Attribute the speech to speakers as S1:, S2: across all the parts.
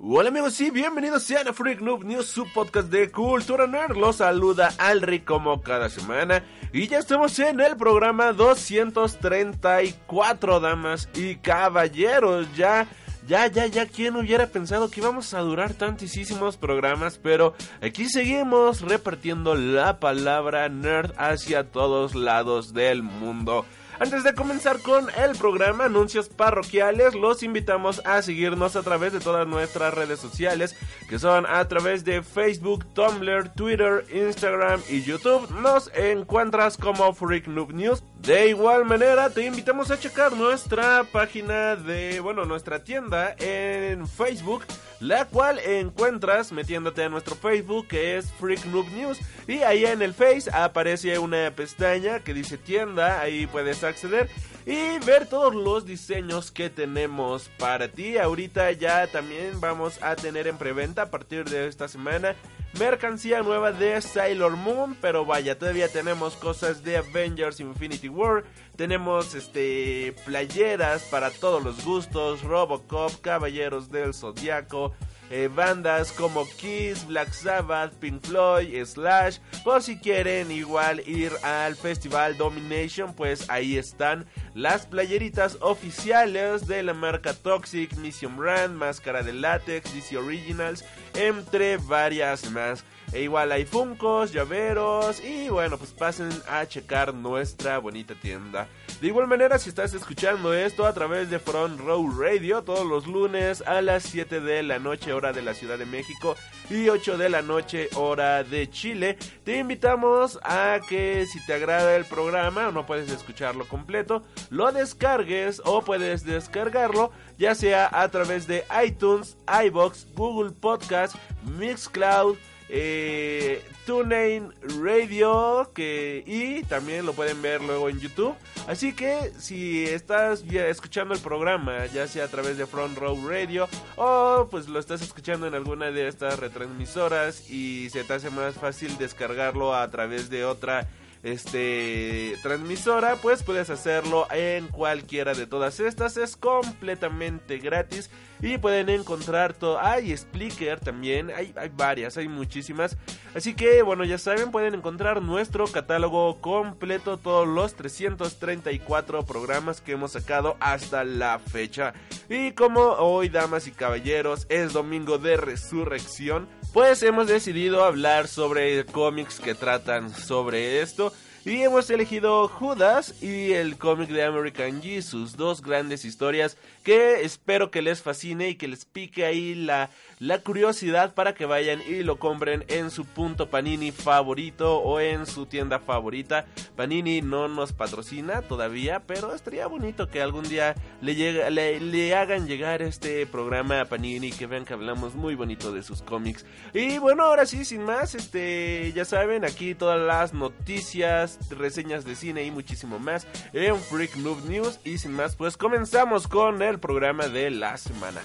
S1: Hola amigos y bienvenidos sean a Freak Noob News, su podcast de cultura nerd. Los saluda Alri como cada semana y ya estamos en el programa 234, damas y caballeros. Ya ya, ya, ya, ¿quién hubiera pensado que íbamos a durar tantísimos programas? Pero aquí seguimos repartiendo la palabra nerd hacia todos lados del mundo. Antes de comenzar con el programa Anuncios Parroquiales, los invitamos a seguirnos a través de todas nuestras redes sociales, que son a través de Facebook, Tumblr, Twitter, Instagram y YouTube. Nos encuentras como Freak Noob News. De igual manera, te invitamos a checar nuestra página de, bueno, nuestra tienda en Facebook la cual encuentras metiéndote a nuestro Facebook que es Freak Noob News y ahí en el Face aparece una pestaña que dice tienda, ahí puedes acceder y ver todos los diseños que tenemos para ti. Ahorita ya también vamos a tener en preventa a partir de esta semana mercancía nueva de Sailor Moon, pero vaya, todavía tenemos cosas de Avengers Infinity War, tenemos este playeras para todos los gustos, Robocop, Caballeros del Zodiaco, eh, bandas como Kiss, Black Sabbath, Pink Floyd, Slash. Por si quieren igual ir al Festival Domination, pues ahí están las playeritas oficiales de la marca Toxic, Mission Brand, Máscara de Látex, DC Originals, entre varias más. E igual hay Funcos, llaveros y bueno, pues pasen a checar nuestra bonita tienda. De igual manera, si estás escuchando esto a través de Front Row Radio todos los lunes a las 7 de la noche hora de la Ciudad de México y 8 de la noche hora de Chile, te invitamos a que si te agrada el programa o no puedes escucharlo completo, lo descargues o puedes descargarlo ya sea a través de iTunes, iBox, Google Podcast, Mixcloud, eh, TuneIn Radio que, y también lo pueden ver luego en YouTube. Así que si estás escuchando el programa, ya sea a través de Front Row Radio o pues lo estás escuchando en alguna de estas retransmisoras y se te hace más fácil descargarlo a través de otra este transmisora, pues puedes hacerlo en cualquiera de todas estas. Es completamente gratis y pueden encontrar todo. Hay Splicker también, hay, hay varias, hay muchísimas. Así que bueno, ya saben, pueden encontrar nuestro catálogo completo, todos los 334 programas que hemos sacado hasta la fecha. Y como hoy, damas y caballeros, es domingo de resurrección pues hemos decidido hablar sobre cómics que tratan sobre esto. Y hemos elegido Judas y el cómic de American Jesus, dos grandes historias que espero que les fascine y que les pique ahí la, la curiosidad para que vayan y lo compren en su punto Panini favorito o en su tienda favorita. Panini no nos patrocina todavía, pero estaría bonito que algún día le, le, hagan llegar este programa a Panini, que vean que hablamos muy bonito de sus cómics. Y bueno, ahora sí, sin más, este, ya saben, aquí todas las noticias, reseñas de cine y muchísimo más en Freak Noob News. Y sin más, pues comenzamos con el programa de la semana.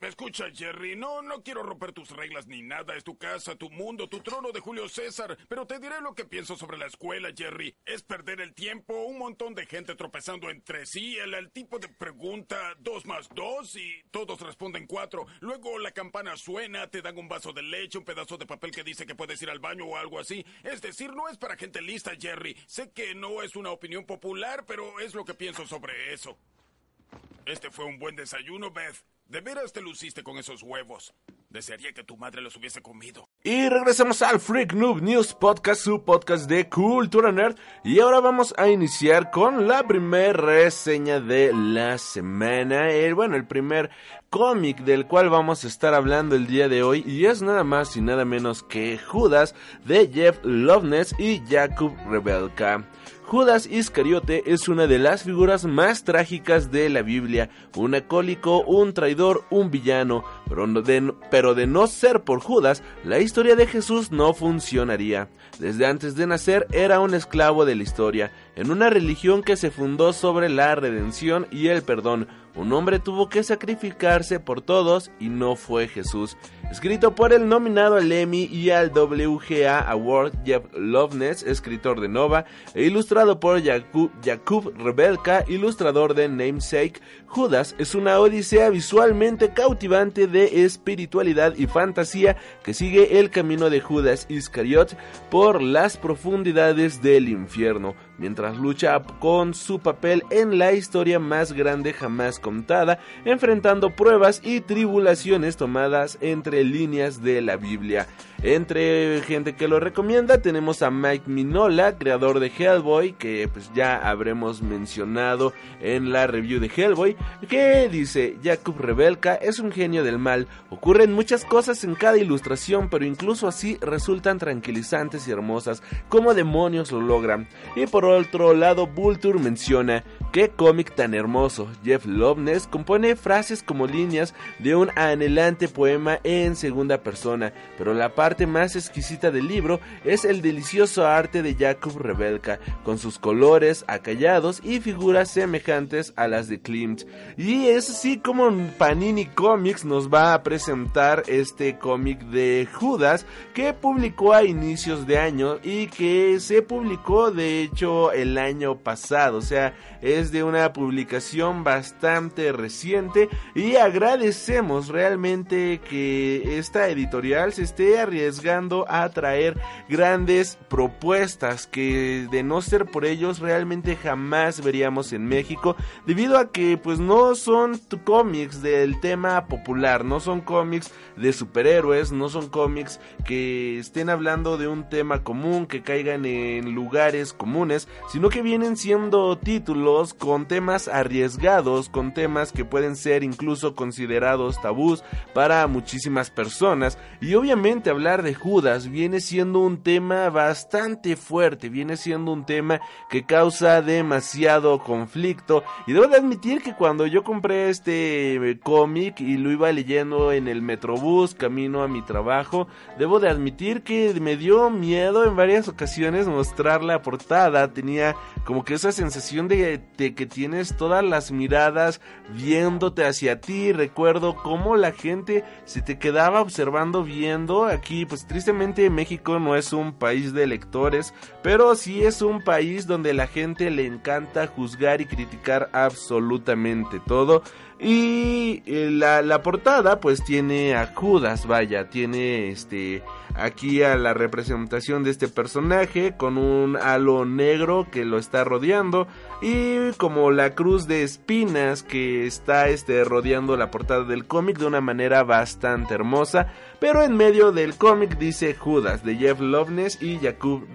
S2: ¿Me escucha, Jerry? No, no quiero romper tus reglas ni nada. Es tu casa, tu mundo, tu trono de Julio César. Pero te diré lo que pienso sobre la escuela, Jerry. Es perder el tiempo, un montón de gente tropezando entre sí, el, tipo de pregunta dos más dos y todos responden cuatro. Luego la campana suena, te dan un vaso de leche, un pedazo de papel que dice que puedes ir al baño o algo así. Es decir, no es para gente lista, Jerry. Sé que no es una opinión popular, pero es lo que pienso sobre eso. Este fue un buen desayuno, Beth. De veras te luciste con esos huevos. Desearía que tu madre los hubiese comido.
S1: Y regresamos al Freak Noob News Podcast, su podcast de cultura nerd. Y ahora vamos a iniciar con la primera reseña de la semana. El, bueno, el primer cómic del cual vamos a estar hablando el día de hoy. Y es nada más y nada menos que Judas de Jeff Loveness y Jakub Rebelka. Judas Iscariote es una de las figuras más trágicas de la Biblia, un acólico, un traidor, un villano, pero de, pero de no ser por Judas, la historia de Jesús no funcionaría. Desde antes de nacer era un esclavo de la historia, en una religión que se fundó sobre la redención y el perdón, un hombre tuvo que sacrificarse por todos y no fue Jesús. Escrito por el nominado al Emmy y al WGA Award Jeff Loveness, escritor de Nova, e ilustrado por Jakub, Rebelka, ilustrador de Namesake, Judas es una odisea visualmente cautivante de espiritualidad y fantasía que sigue el camino de Judas Iscariot por las profundidades del infierno, mientras lucha con su papel en la historia más grande jamás contada, enfrentando pruebas y tribulaciones tomadas entre líneas de la Biblia. Entre gente que lo recomienda tenemos a Mike Minola, creador de Hellboy, que pues ya habremos mencionado en la review de Hellboy, que dice, Jakub Rebelka es un genio del mal, ocurren muchas cosas en cada ilustración, pero incluso así resultan tranquilizantes y hermosas, como demonios lo logran. Y por otro lado, Vulture menciona, qué cómic tan hermoso, Jeff Loveness compone frases como líneas de un anhelante poema en segunda persona, pero la parte parte más exquisita del libro es el delicioso arte de Jakub Rebelka, con sus colores acallados y figuras semejantes a las de Klimt. Y es así como Panini Comics nos va a presentar este cómic de Judas que publicó a inicios de año y que se publicó de hecho el año pasado, o sea, es de una publicación bastante reciente y agradecemos realmente que esta editorial se esté arriesgando a traer grandes propuestas que de no ser por ellos realmente jamás veríamos en México debido a que pues no son cómics del tema popular, no son cómics de superhéroes, no son cómics que estén hablando de un tema común, que caigan en lugares comunes, sino que vienen siendo títulos con temas arriesgados, con temas que pueden ser incluso considerados tabús para muchísimas personas. Y obviamente hablar de Judas viene siendo un tema bastante fuerte, viene siendo un tema que causa demasiado conflicto. Y debo de admitir que cuando yo compré este cómic y lo iba leyendo en el Metrobús, camino a mi trabajo, debo de admitir que me dio miedo en varias ocasiones mostrar la portada. Tenía como que esa sensación de de que tienes todas las miradas viéndote hacia ti. Recuerdo cómo la gente se te quedaba observando viendo. Aquí, pues tristemente México no es un país de lectores, pero sí es un país donde la gente le encanta juzgar y criticar absolutamente todo. Y eh, la, la, portada pues tiene a Judas, vaya, tiene este aquí a la representación de este personaje con un halo negro que lo está rodeando y como la cruz de espinas que está este rodeando la portada del cómic de una manera bastante hermosa, pero en medio del cómic dice Judas de Jeff Loveness y Jakub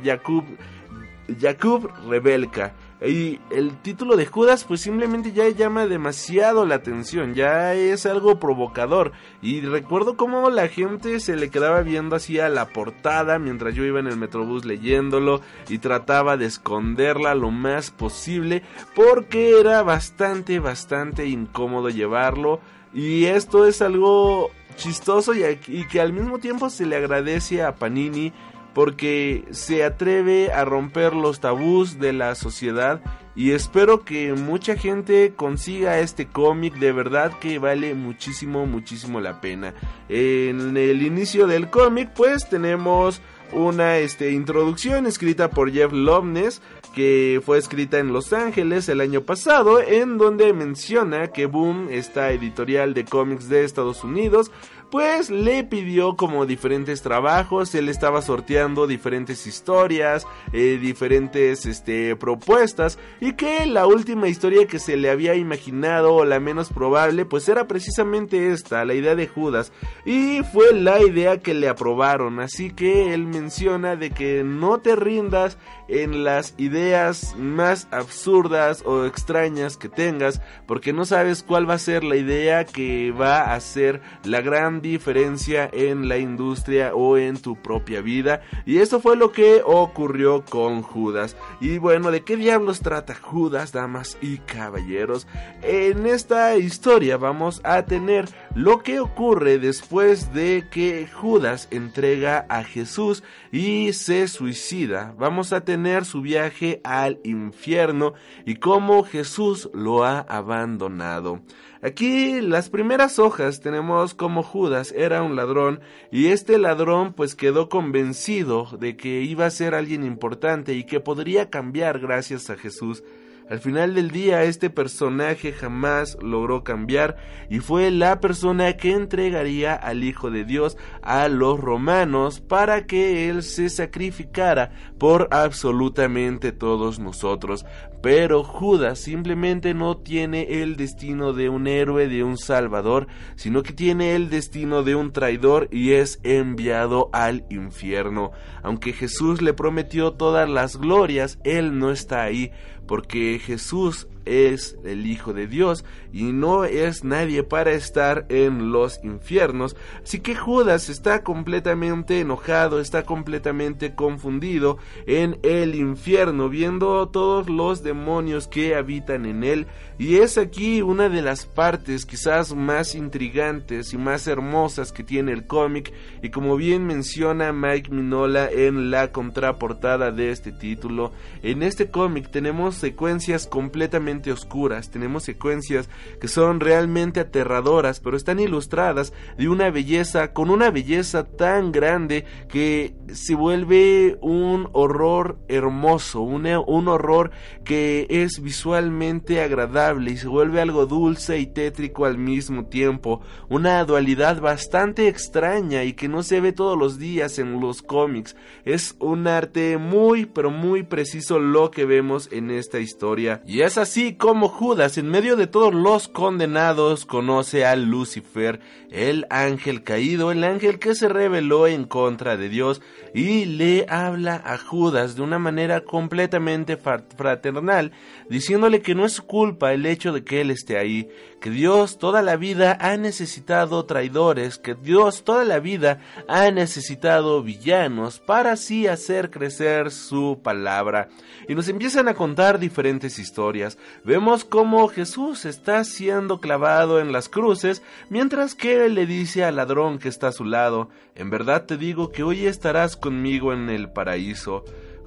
S1: Jakub Rebelka. Y el título de Judas pues simplemente ya llama demasiado la atención, ya es algo provocador. Y recuerdo cómo la gente se le quedaba viendo así a la portada mientras yo iba en el metrobús leyéndolo y trataba de esconderla lo más posible porque era bastante, bastante incómodo llevarlo. Y esto es algo chistoso y, y que al mismo tiempo se le agradece a Panini porque se atreve a romper los tabús de la sociedad y espero que mucha gente consiga este cómic, de verdad que vale muchísimo, muchísimo la pena. En el inicio del cómic pues tenemos una este, introducción escrita por Jeff Loveness que fue escrita en Los Ángeles el año pasado en donde menciona que Boom, esta editorial de cómics de Estados Unidos, pues le pidió como diferentes trabajos, él estaba sorteando diferentes historias, eh, diferentes este, propuestas y que la última historia que se le había imaginado o la menos probable pues era precisamente esta, la idea de Judas y fue la idea que le aprobaron, así que él menciona de que no te rindas en las ideas más absurdas o extrañas que tengas porque no sabes cuál va a ser la idea que va a ser la gran diferencia en la industria o en tu propia vida. Y eso fue lo que ocurrió con Judas. Y bueno, ¿de qué diablos trata Judas, damas y caballeros? En esta historia vamos a tener lo que ocurre después de que Judas entrega a Jesús y se suicida. Vamos a tener su viaje al infierno y cómo Jesús lo ha abandonado. Aquí las primeras hojas tenemos como Judas era un ladrón y este ladrón pues quedó convencido de que iba a ser alguien importante y que podría cambiar gracias a Jesús. Al final del día este personaje jamás logró cambiar y fue la persona que entregaría al Hijo de Dios a los romanos para que Él se sacrificara por absolutamente todos nosotros. Pero Judas simplemente no tiene el destino de un héroe, de un salvador, sino que tiene el destino de un traidor y es enviado al infierno. Aunque Jesús le prometió todas las glorias, Él no está ahí porque Jesús es el Hijo de Dios y no es nadie para estar en los infiernos. Así que Judas está completamente enojado, está completamente confundido en el infierno, viendo todos los demonios que habitan en él. Y es aquí una de las partes quizás más intrigantes y más hermosas que tiene el cómic. Y como bien menciona Mike Minola en la contraportada de este título, en este cómic tenemos secuencias completamente oscuras, tenemos secuencias que son realmente aterradoras, pero están ilustradas de una belleza, con una belleza tan grande que se vuelve un horror hermoso, un, un horror que es visualmente agradable y se vuelve algo dulce y tétrico al mismo tiempo, una dualidad bastante extraña y que no se ve todos los días en los cómics. Es un arte muy pero muy preciso lo que vemos en esta historia y es así como Judas, en medio de todos los condenados, conoce a Lucifer, el ángel caído, el ángel que se rebeló en contra de Dios, y le habla a Judas de una manera completamente fraternal, diciéndole que no es su culpa el hecho de que él esté ahí, que Dios toda la vida ha necesitado traidores, que Dios toda la vida ha necesitado villanos para así hacer crecer su palabra. Y nos empiezan a contar diferentes historias. Vemos cómo Jesús está siendo clavado en las cruces, mientras que él le dice al ladrón que está a su lado, en verdad te digo que hoy estarás conmigo en el paraíso.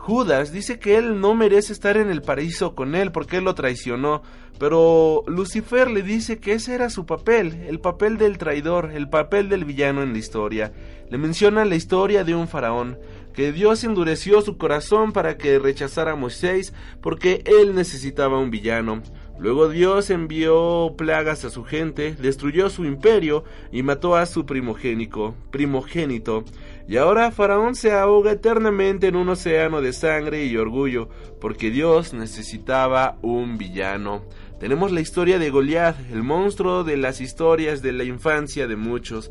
S1: Judas dice que él no merece estar en el paraíso con él porque él lo traicionó, pero Lucifer le dice que ese era su papel, el papel del traidor, el papel del villano en la historia. Le menciona la historia de un faraón, que Dios endureció su corazón para que rechazara a Moisés porque él necesitaba un villano. Luego Dios envió plagas a su gente, destruyó su imperio y mató a su primogénico, primogénito. Y ahora Faraón se ahoga eternamente en un océano de sangre y orgullo, porque Dios necesitaba un villano. Tenemos la historia de Goliath, el monstruo de las historias de la infancia de muchos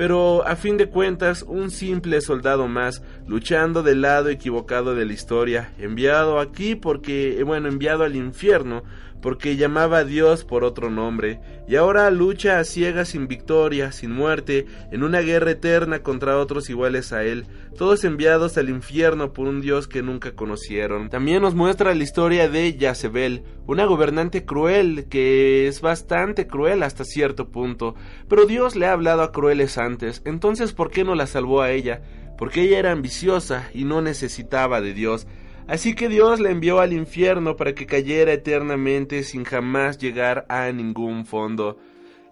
S1: pero a fin de cuentas un simple soldado más, luchando del lado equivocado de la historia, enviado aquí porque, bueno, enviado al infierno, porque llamaba a Dios por otro nombre, y ahora lucha a ciegas sin victoria, sin muerte, en una guerra eterna contra otros iguales a él, todos enviados al infierno por un Dios que nunca conocieron. También nos muestra la historia de Jezebel, una gobernante cruel, que es bastante cruel hasta cierto punto, pero Dios le ha hablado a crueles antes, entonces ¿por qué no la salvó a ella? Porque ella era ambiciosa y no necesitaba de Dios, Así que Dios la envió al infierno para que cayera eternamente sin jamás llegar a ningún fondo.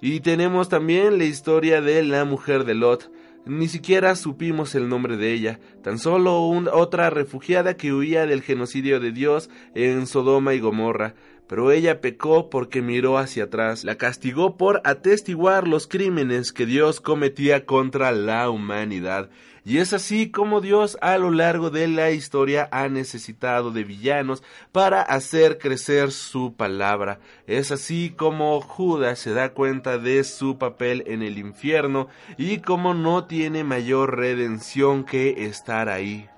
S1: Y tenemos también la historia de la mujer de Lot. Ni siquiera supimos el nombre de ella, tan solo otra refugiada que huía del genocidio de Dios en Sodoma y Gomorra. Pero ella pecó porque miró hacia atrás, la castigó por atestiguar los crímenes que Dios cometía contra la humanidad. Y es así como Dios a lo largo de la historia ha necesitado de villanos para hacer crecer su palabra. Es así como Judas se da cuenta de su papel en el infierno y como no tiene mayor redención que estar ahí.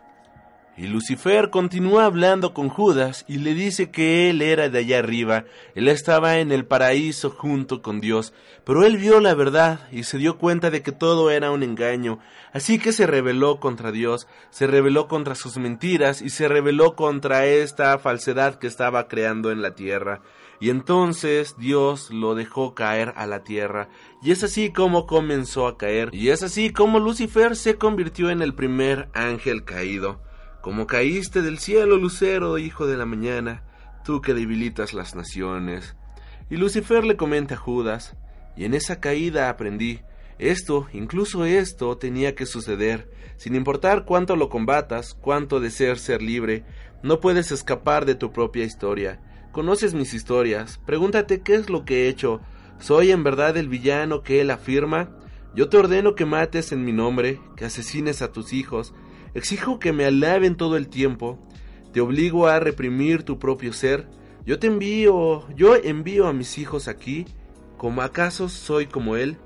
S1: Y Lucifer continúa hablando con Judas y le dice que él era de allá arriba, él estaba en el paraíso junto con Dios, pero él vio la verdad y se dio cuenta de que todo era un engaño, así que se rebeló contra Dios, se rebeló contra sus mentiras y se rebeló contra esta falsedad que estaba creando en la tierra. Y entonces Dios lo dejó caer a la tierra, y es así como comenzó a caer, y es así como Lucifer se convirtió en el primer ángel caído. Como caíste del cielo, Lucero, hijo de la mañana, tú que debilitas las naciones. Y Lucifer le comenta a Judas, y en esa caída aprendí, esto, incluso esto, tenía que suceder, sin importar cuánto lo combatas, cuánto desees ser libre, no puedes escapar de tu propia historia. Conoces mis historias, pregúntate qué es lo que he hecho, ¿soy en verdad el villano que él afirma? Yo te ordeno que mates en mi nombre, que asesines a tus hijos, Exijo que me alaben todo el tiempo. Te obligo a reprimir tu propio ser. Yo te envío, yo envío a mis hijos aquí. ¿Como acaso soy como él?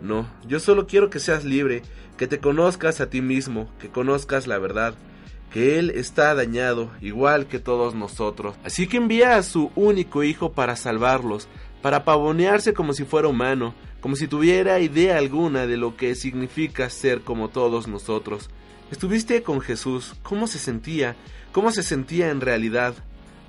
S1: No, yo solo quiero que seas libre, que te conozcas a ti mismo, que conozcas la verdad, que él está dañado, igual que todos nosotros. Así que envía a su único hijo para salvarlos, para pavonearse como si fuera humano, como si tuviera idea alguna de lo que significa ser como todos nosotros. Estuviste con Jesús, ¿cómo se sentía? ¿Cómo se sentía en realidad?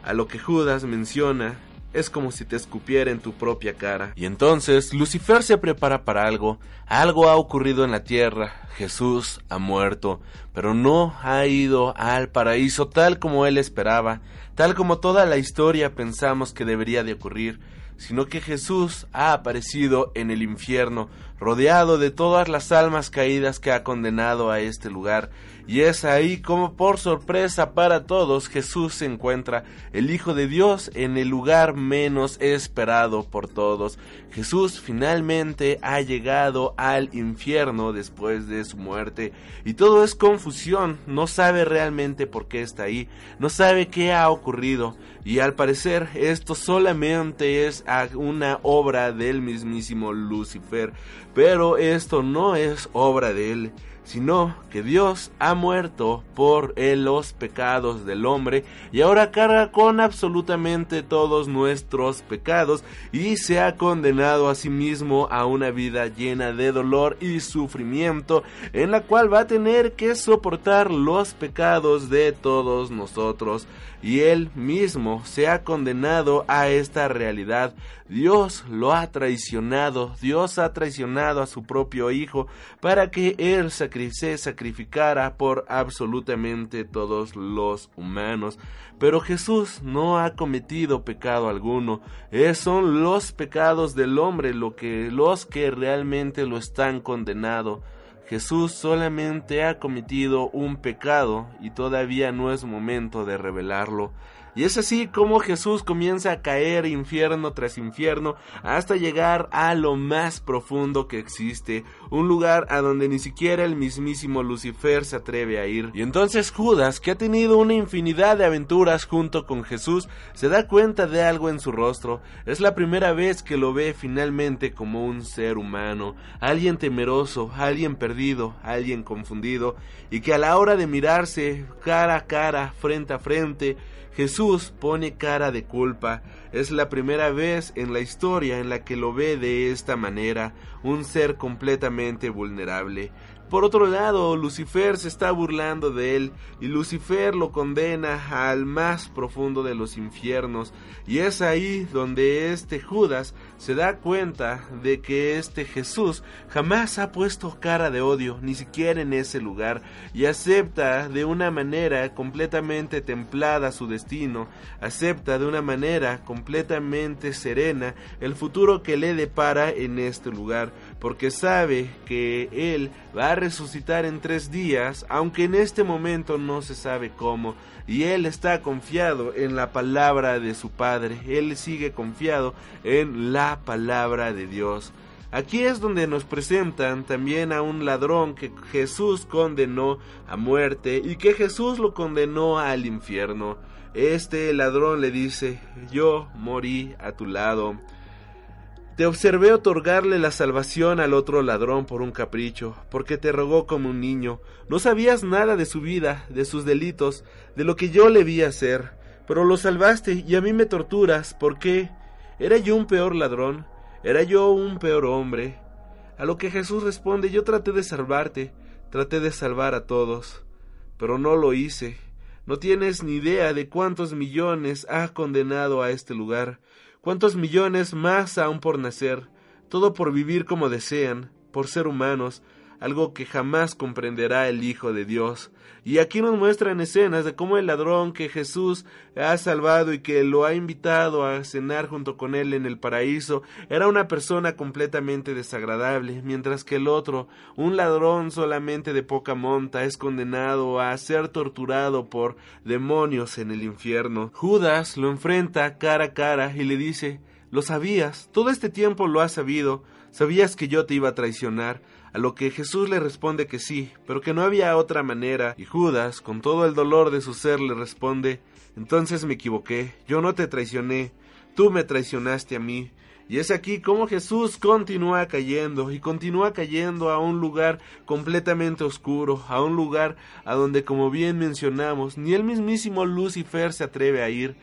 S1: A lo que Judas menciona, es como si te escupiera en tu propia cara. Y entonces Lucifer se prepara para algo. Algo ha ocurrido en la tierra. Jesús ha muerto, pero no ha ido al paraíso tal como él esperaba, tal como toda la historia pensamos que debería de ocurrir sino que Jesús ha aparecido en el infierno, rodeado de todas las almas caídas que ha condenado a este lugar, y es ahí como por sorpresa para todos Jesús se encuentra, el Hijo de Dios, en el lugar menos esperado por todos. Jesús finalmente ha llegado al infierno después de su muerte, y todo es confusión, no sabe realmente por qué está ahí, no sabe qué ha ocurrido, y al parecer esto solamente es una obra del mismísimo Lucifer, pero esto no es obra de él sino que Dios ha muerto por los pecados del hombre y ahora carga con absolutamente todos nuestros pecados y se ha condenado a sí mismo a una vida llena de dolor y sufrimiento en la cual va a tener que soportar los pecados de todos nosotros y él mismo se ha condenado a esta realidad. Dios lo ha traicionado, Dios ha traicionado a su propio Hijo para que Él se sacrificara por absolutamente todos los humanos. Pero Jesús no ha cometido pecado alguno. Es, son los pecados del hombre lo que, los que realmente lo están condenado. Jesús solamente ha cometido un pecado y todavía no es momento de revelarlo. Y es así como Jesús comienza a caer infierno tras infierno hasta llegar a lo más profundo que existe, un lugar a donde ni siquiera el mismísimo Lucifer se atreve a ir. Y entonces Judas, que ha tenido una infinidad de aventuras junto con Jesús, se da cuenta de algo en su rostro. Es la primera vez que lo ve finalmente como un ser humano, alguien temeroso, alguien perdido, alguien confundido, y que a la hora de mirarse cara a cara, frente a frente, Jesús pone cara de culpa. Es la primera vez en la historia en la que lo ve de esta manera, un ser completamente vulnerable. Por otro lado, Lucifer se está burlando de él y Lucifer lo condena al más profundo de los infiernos y es ahí donde este Judas se da cuenta de que este Jesús jamás ha puesto cara de odio, ni siquiera en ese lugar, y acepta de una manera completamente templada su destino, acepta de una manera completamente serena el futuro que le depara en este lugar, porque sabe que él va a resucitar en tres días, aunque en este momento no se sabe cómo, y él está confiado en la palabra de su Padre, él sigue confiado en la palabra de Dios. Aquí es donde nos presentan también a un ladrón que Jesús condenó a muerte y que Jesús lo condenó al infierno. Este ladrón le dice, yo morí a tu lado. Te observé otorgarle la salvación al otro ladrón por un capricho, porque te rogó como un niño. No sabías nada de su vida, de sus delitos, de lo que yo le vi hacer, pero lo salvaste y a mí me torturas, ¿por qué? ¿Era yo un peor ladrón? ¿Era yo un peor hombre? A lo que Jesús responde, yo traté de salvarte, traté de salvar a todos, pero no lo hice. No tienes ni idea de cuántos millones ha condenado a este lugar, cuántos millones más aún por nacer, todo por vivir como desean, por ser humanos, algo que jamás comprenderá el Hijo de Dios. Y aquí nos muestran escenas de cómo el ladrón que Jesús ha salvado y que lo ha invitado a cenar junto con él en el paraíso era una persona completamente desagradable, mientras que el otro, un ladrón solamente de poca monta, es condenado a ser torturado por demonios en el infierno. Judas lo enfrenta cara a cara y le dice Lo sabías, todo este tiempo lo has sabido, sabías que yo te iba a traicionar, a lo que Jesús le responde que sí, pero que no había otra manera, y Judas, con todo el dolor de su ser, le responde Entonces me equivoqué, yo no te traicioné, tú me traicionaste a mí. Y es aquí como Jesús continúa cayendo y continúa cayendo a un lugar completamente oscuro, a un lugar a donde, como bien mencionamos, ni el mismísimo Lucifer se atreve a ir,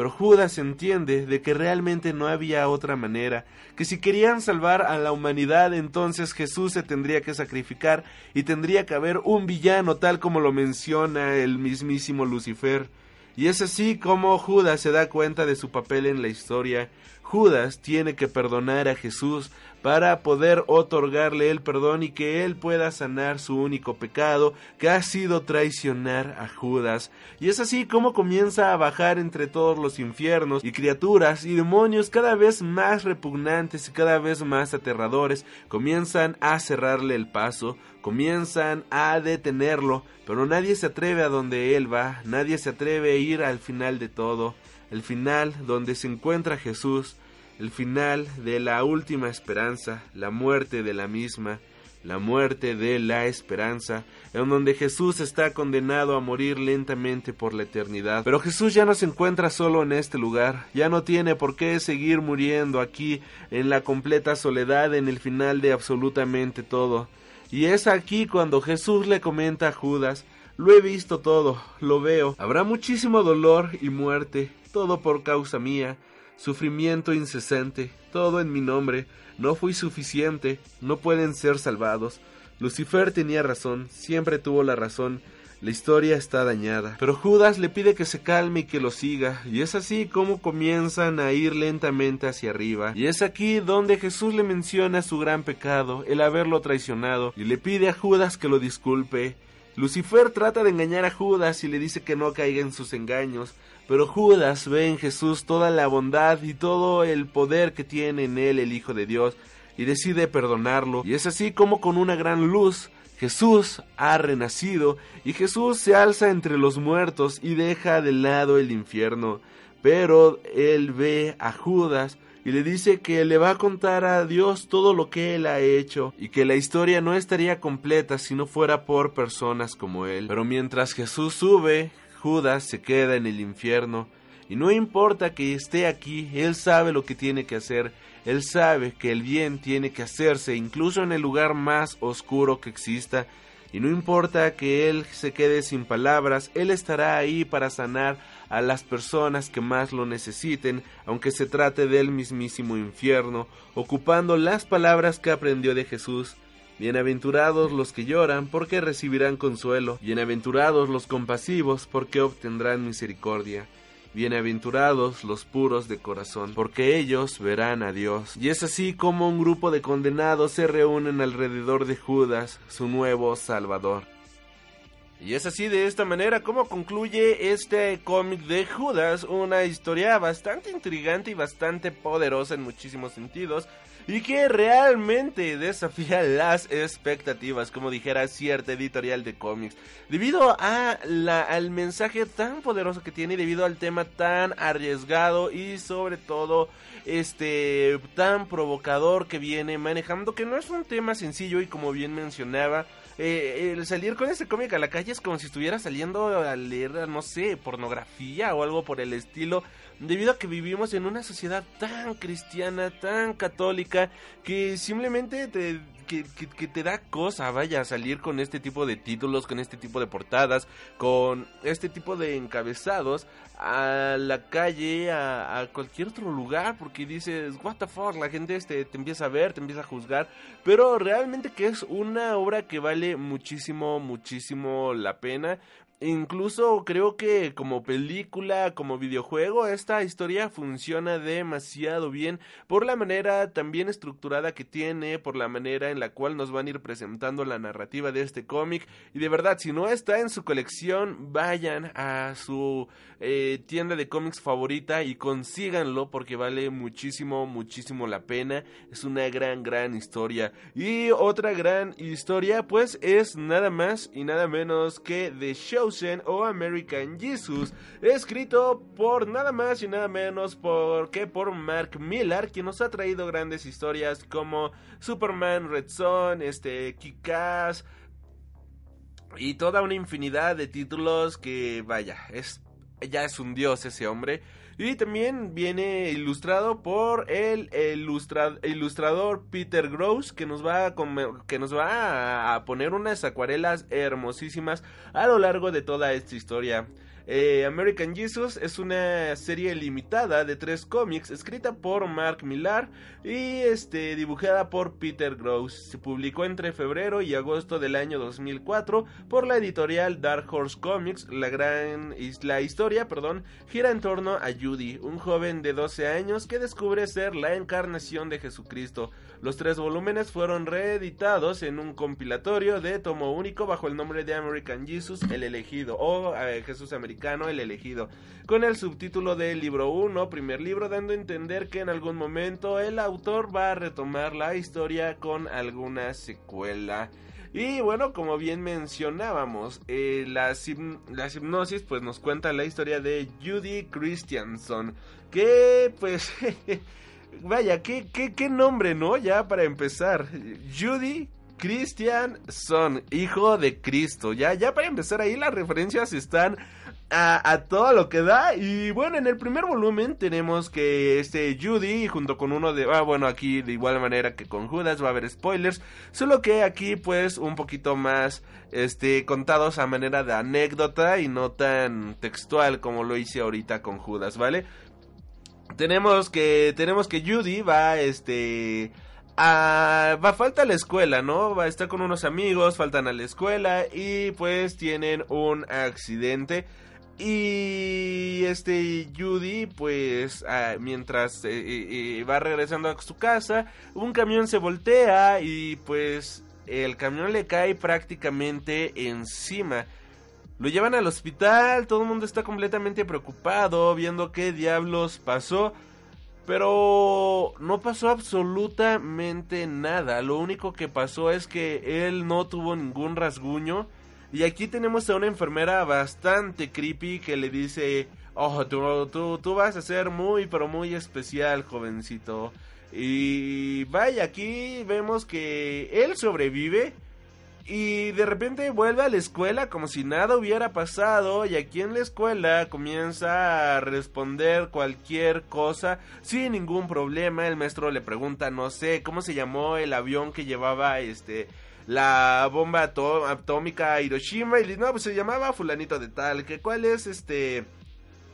S1: pero Judas entiende de que realmente no había otra manera, que si querían salvar a la humanidad entonces Jesús se tendría que sacrificar y tendría que haber un villano tal como lo menciona el mismísimo Lucifer. Y es así como Judas se da cuenta de su papel en la historia. Judas tiene que perdonar a Jesús para poder otorgarle el perdón y que él pueda sanar su único pecado, que ha sido traicionar a Judas. Y es así como comienza a bajar entre todos los infiernos y criaturas y demonios cada vez más repugnantes y cada vez más aterradores comienzan a cerrarle el paso, comienzan a detenerlo, pero nadie se atreve a donde él va, nadie se atreve a ir al final de todo, el final donde se encuentra Jesús, el final de la última esperanza, la muerte de la misma, la muerte de la esperanza, en donde Jesús está condenado a morir lentamente por la eternidad. Pero Jesús ya no se encuentra solo en este lugar, ya no tiene por qué seguir muriendo aquí en la completa soledad en el final de absolutamente todo. Y es aquí cuando Jesús le comenta a Judas, lo he visto todo, lo veo, habrá muchísimo dolor y muerte, todo por causa mía, sufrimiento incesante, todo en mi nombre, no fui suficiente, no pueden ser salvados. Lucifer tenía razón, siempre tuvo la razón, la historia está dañada. Pero Judas le pide que se calme y que lo siga, y es así como comienzan a ir lentamente hacia arriba. Y es aquí donde Jesús le menciona su gran pecado, el haberlo traicionado, y le pide a Judas que lo disculpe. Lucifer trata de engañar a Judas y le dice que no caiga en sus engaños, pero Judas ve en Jesús toda la bondad y todo el poder que tiene en él el Hijo de Dios y decide perdonarlo. Y es así como con una gran luz Jesús ha renacido y Jesús se alza entre los muertos y deja de lado el infierno. Pero él ve a Judas y le dice que le va a contar a Dios todo lo que él ha hecho y que la historia no estaría completa si no fuera por personas como él. Pero mientras Jesús sube, Judas se queda en el infierno y no importa que esté aquí, él sabe lo que tiene que hacer, él sabe que el bien tiene que hacerse incluso en el lugar más oscuro que exista y no importa que él se quede sin palabras, él estará ahí para sanar a las personas que más lo necesiten, aunque se trate del mismísimo infierno, ocupando las palabras que aprendió de Jesús Bienaventurados los que lloran, porque recibirán consuelo. Bienaventurados los compasivos, porque obtendrán misericordia. Bienaventurados los puros de corazón, porque ellos verán a Dios. Y es así como un grupo de condenados se reúnen alrededor de Judas, su nuevo Salvador. Y es así de esta manera como concluye este cómic de Judas, una historia bastante intrigante y bastante poderosa en muchísimos sentidos y que realmente desafía las expectativas, como dijera cierta editorial de cómics, debido a la, al mensaje tan poderoso que tiene, debido al tema tan arriesgado y sobre todo este tan provocador que viene manejando, que no es un tema sencillo y como bien mencionaba, eh, el salir con este cómic a la calle es como si estuviera saliendo a leer, no sé, pornografía o algo por el estilo, debido a que vivimos en una sociedad tan cristiana, tan católica, que simplemente te que, que, te da cosa, vaya, salir con este tipo de títulos, con este tipo de portadas, con este tipo de encabezados a la calle, a, cualquier otro lugar, porque dices, what the fuck, la gente este, te empieza a ver, te empieza a juzgar, pero realmente que es una obra que vale muchísimo, muchísimo la pena. Incluso creo que como película, como videojuego, esta historia funciona demasiado bien por la manera también estructurada que tiene, por la manera en la cual nos van a ir presentando la narrativa de este cómic. Y de verdad, si no está en su colección, vayan a su eh, tienda de cómics favorita y consíganlo porque vale muchísimo, muchísimo la pena. Es una gran, gran historia. Y otra gran historia, pues es nada más y nada menos que The Show o American Jesus, escrito por nada más y nada menos por que por Mark Millar, quien nos ha traído grandes historias como Superman, Red Son, este, y toda una infinidad de títulos que vaya, es ya es un dios ese hombre. Y también viene ilustrado por el ilustrador Peter Gross, que nos, va a, que nos va a poner unas acuarelas hermosísimas a lo largo de toda esta historia. Eh, American Jesus es una serie limitada de tres cómics escrita por Mark Millar y este, dibujada por Peter Gross. Se publicó entre febrero y agosto del año 2004 por la editorial Dark Horse Comics. La, gran, la historia perdón, gira en torno a Judy, un joven de 12 años que descubre ser la encarnación de Jesucristo. Los tres volúmenes fueron reeditados en un compilatorio de tomo único bajo el nombre de American Jesus, el elegido, o eh, Jesús americano, el elegido, con el subtítulo de libro 1, primer libro, dando a entender que en algún momento el autor va a retomar la historia con alguna secuela. Y bueno, como bien mencionábamos, eh, la, la hipnosis pues nos cuenta la historia de Judy Christianson, que pues Vaya, ¿qué, qué, qué nombre, ¿no? Ya para empezar. Judy Christian Son, hijo de Cristo. Ya, ya para empezar ahí las referencias están a, todo lo que da. Y bueno, en el primer volumen tenemos que este Judy, junto con uno de. Ah, bueno, aquí de igual manera que con Judas va a haber spoilers. Solo que aquí, pues, un poquito más este contados a manera de anécdota y no tan textual como lo hice ahorita con Judas, ¿vale? tenemos que tenemos que Judy va este a, va falta a la escuela, ¿no? Va a estar con unos amigos, faltan a la escuela y pues tienen un accidente. Y este Judy, pues ah, mientras eh, eh, eh, va regresando a su casa, un camión se voltea y pues el camión le cae prácticamente encima. Lo llevan al hospital, todo el mundo está completamente preocupado, viendo qué diablos pasó. Pero no pasó absolutamente nada. Lo único que pasó es que él no tuvo ningún rasguño. Y aquí tenemos a una enfermera bastante creepy que le dice, oh, tú, tú, tú vas a ser muy, pero muy especial, jovencito. Y vaya, aquí vemos que él sobrevive y de repente vuelve a la escuela como si nada hubiera pasado y aquí en la escuela comienza a responder cualquier cosa sin ningún problema. El maestro le pregunta, no sé, ¿cómo se llamó el avión que llevaba este la bomba atómica Hiroshima? Y no, pues se llamaba fulanito de tal, que cuál es este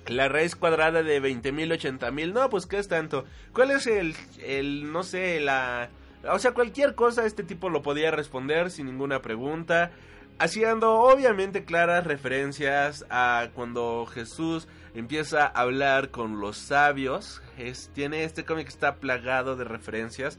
S1: la raíz cuadrada de 20.000, 80.000, no, pues qué es tanto. ¿Cuál es el, el, no sé, la o sea, cualquier cosa este tipo lo podía responder sin ninguna pregunta. Haciendo obviamente claras referencias a cuando Jesús empieza a hablar con los sabios. Es, tiene este cómic está plagado de referencias.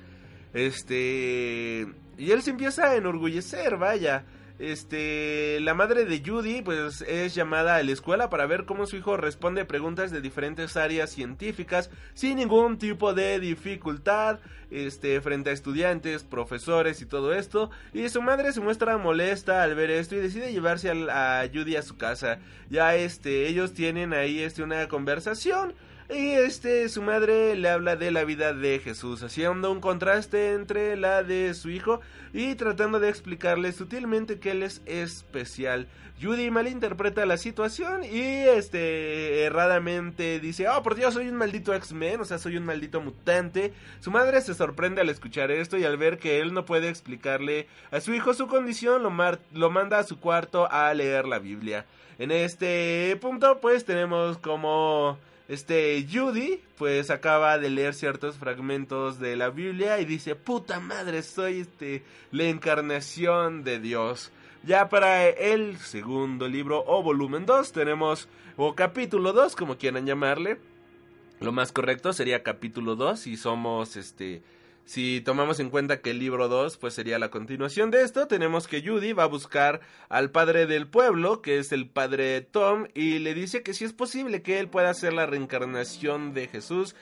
S1: Este. Y él se empieza a enorgullecer, vaya. Este, la madre de Judy pues es llamada a la escuela para ver cómo su hijo responde preguntas de diferentes áreas científicas sin ningún tipo de dificultad, este, frente a estudiantes, profesores y todo esto. Y su madre se muestra molesta al ver esto y decide llevarse a, Judy a su casa. Ya este, ellos tienen ahí este una conversación Y este, su madre le habla de la vida de Jesús, haciendo un contraste entre la de su hijo y tratando de explicarle sutilmente que él es especial. Judy malinterpreta la situación y este erradamente dice, oh por Dios, soy un maldito X-Men, o sea, soy un maldito mutante. Su madre se sorprende al escuchar esto y al ver que él no puede explicarle a su hijo su condición, lo, lo manda a su cuarto a leer la Biblia. En este punto, pues tenemos como este Judy, pues acaba de leer ciertos fragmentos de la Biblia y dice, puta madre, soy este la encarnación de Dios. Ya para el segundo libro o volumen 2 tenemos, o capítulo 2, como quieran llamarle. Lo más correcto sería capítulo 2 y somos este si tomamos en cuenta que el libro 2 pues sería la continuación de esto, tenemos que Judy va a buscar al padre del pueblo, que es el padre Tom, y le dice que si es posible que él pueda ser la reencarnación de Jesús.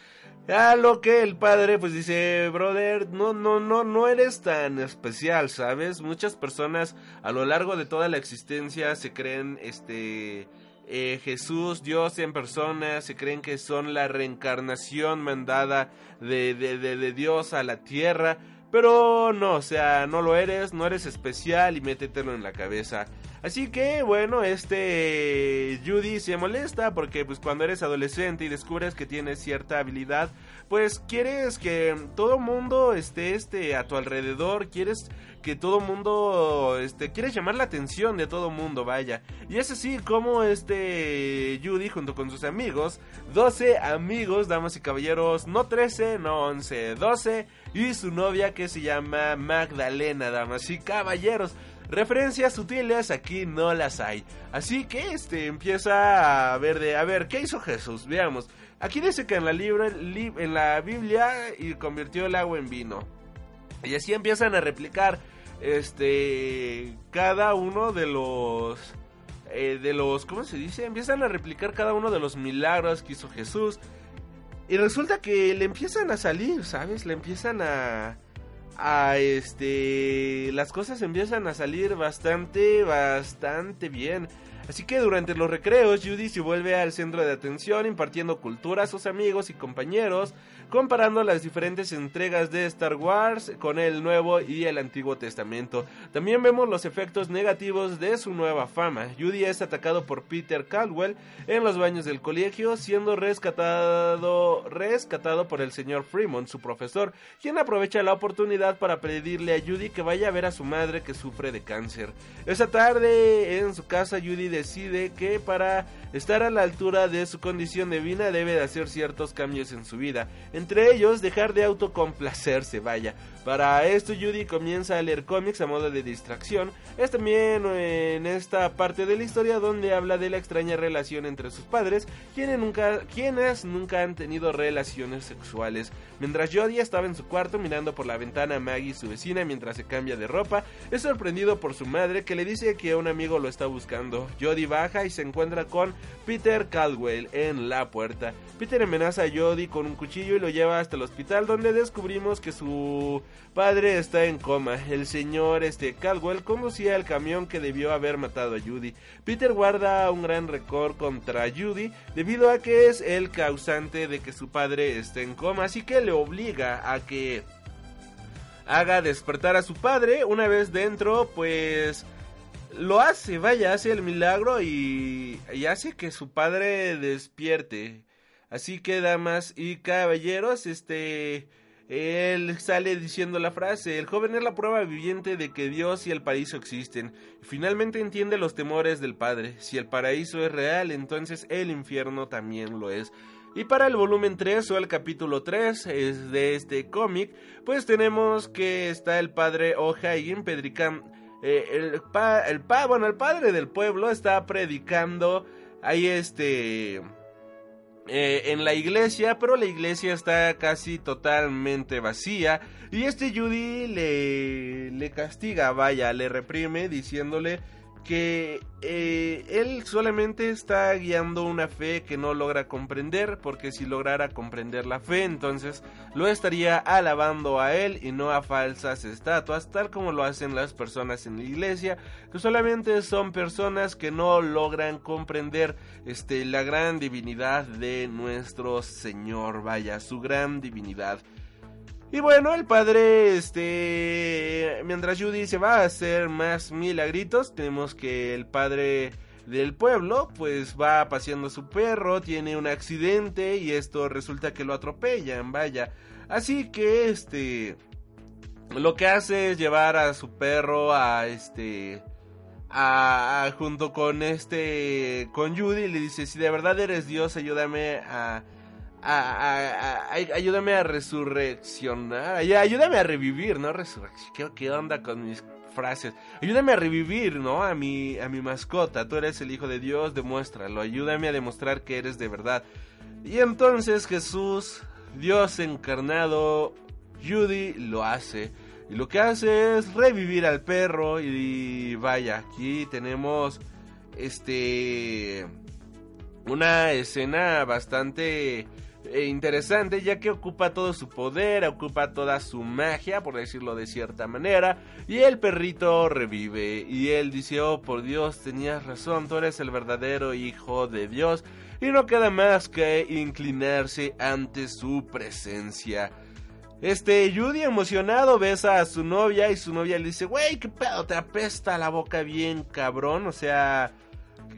S1: A lo que el padre pues dice, brother, no, no, no, no eres tan especial, ¿sabes? Muchas personas a lo largo de toda la existencia se creen, este, eh, Jesús, Dios en persona, se creen que son la reencarnación mandada de, de, de, Dios a la tierra, pero no, o sea, no lo eres, no eres especial y métetelo en la cabeza. Así que bueno, este Judy se molesta porque pues cuando eres adolescente y descubres que tienes cierta habilidad, pues quieres que todo mundo esté este a tu alrededor, quieres que todo mundo este quieres llamar la atención de todo mundo, vaya. Y es así como este Judy junto con sus amigos, 12 amigos, damas y caballeros, no 13, no 11, 12 y su novia que se llama Magdalena, damas y caballeros. Referencias sutiles aquí no las hay. Así que este empieza a ver de a ver qué hizo Jesús. Veamos. Aquí dice que en la, en la Biblia y convirtió el agua en vino. Y así empiezan a replicar este cada uno de los eh, de los ¿cómo se dice? Empiezan a replicar cada uno de los milagros que hizo Jesús. Y resulta que le empiezan a salir, ¿sabes? Le empiezan a a este las cosas empiezan a salir bastante bastante bien Así que durante los recreos, Judy se vuelve al centro de atención impartiendo cultura a sus amigos y compañeros, comparando las diferentes entregas de Star Wars con el Nuevo y el Antiguo Testamento. También vemos los efectos negativos de su nueva fama. Judy es atacado por Peter Caldwell en los baños del colegio, siendo rescatado, rescatado por el señor Fremont, su profesor, quien aprovecha la oportunidad para pedirle a Judy que vaya a ver a su madre que sufre de cáncer. Esa tarde en su casa, Judy decide que para estar a la altura de su condición divina debe de hacer ciertos cambios en su vida, entre ellos dejar de autocomplacerse, vaya. Para esto Judy comienza a leer cómics a modo de distracción. Es también en esta parte de la historia donde habla de la extraña relación entre sus padres, quienes nunca, quienes nunca han tenido relaciones sexuales. Mientras Jodie estaba en su cuarto mirando por la ventana a Maggie, su vecina, mientras se cambia de ropa, es sorprendido por su madre que le dice que un amigo lo está buscando. Jodie baja y se encuentra con Peter Caldwell en la puerta. Peter amenaza a Jodie con un cuchillo y lo lleva hasta el hospital donde descubrimos que su padre está en coma. El señor este Caldwell conducía el camión que debió haber matado a Judy. Peter guarda un gran récord contra Judy debido a que es el causante de que su padre esté en coma, así que le obliga a que haga despertar a su padre. Una vez dentro, pues lo hace, vaya, hace el milagro y, y, hace que su padre despierte. Así que, damas y caballeros, este... Él sale diciendo la frase, el joven es la prueba viviente de que Dios y el paraíso existen. Finalmente entiende los temores del Padre. Si el paraíso es real, entonces el infierno también lo es. Y para el volumen 3 o el capítulo 3 es de este cómic, pues tenemos que está el padre O'Hagan predicando... Eh, el, pa, el, el padre del pueblo está predicando ahí este... Eh, en la iglesia, pero la iglesia está casi totalmente vacía. Y este Judy le, le castiga, vaya, le reprime diciéndole que eh, él solamente está guiando una fe que no logra comprender, porque si lograra comprender la fe, entonces lo estaría alabando a él y no a falsas estatuas, tal como lo hacen las personas en la iglesia, que solamente son personas que no logran comprender este, la gran divinidad de nuestro Señor, vaya, su gran divinidad. Y bueno, el padre, este, mientras Judy se va a hacer más milagritos, tenemos que el padre del pueblo, pues va paseando a su perro, tiene un accidente y esto resulta que lo atropellan, vaya. Así que, este, lo que hace es llevar a su perro a, este, a, junto con este, con Judy, y le dice, si de verdad eres Dios, ayúdame a ayúdame a resurreccionar, ayúdame a revivir, ¿no? Resurrección, ¿qué, onda con mis frases? Ayúdame a revivir, ¿no? A mi, a mi mascota, tú eres el Hijo de Dios, demuéstralo, ayúdame a demostrar que eres de verdad. Y entonces Jesús, Dios encarnado, Judy lo hace. Y lo que hace es revivir al perro y vaya, aquí tenemos este una escena bastante eh, interesante ya que ocupa todo su poder, ocupa toda su magia, por decirlo de cierta manera, y el perrito revive y él dice, oh por Dios, tenías razón, tú eres el verdadero hijo de Dios, y no queda más que inclinarse ante su presencia. Este, Judy emocionado besa a su novia y su novia le dice, wey, qué pedo, te apesta la boca bien cabrón, o sea...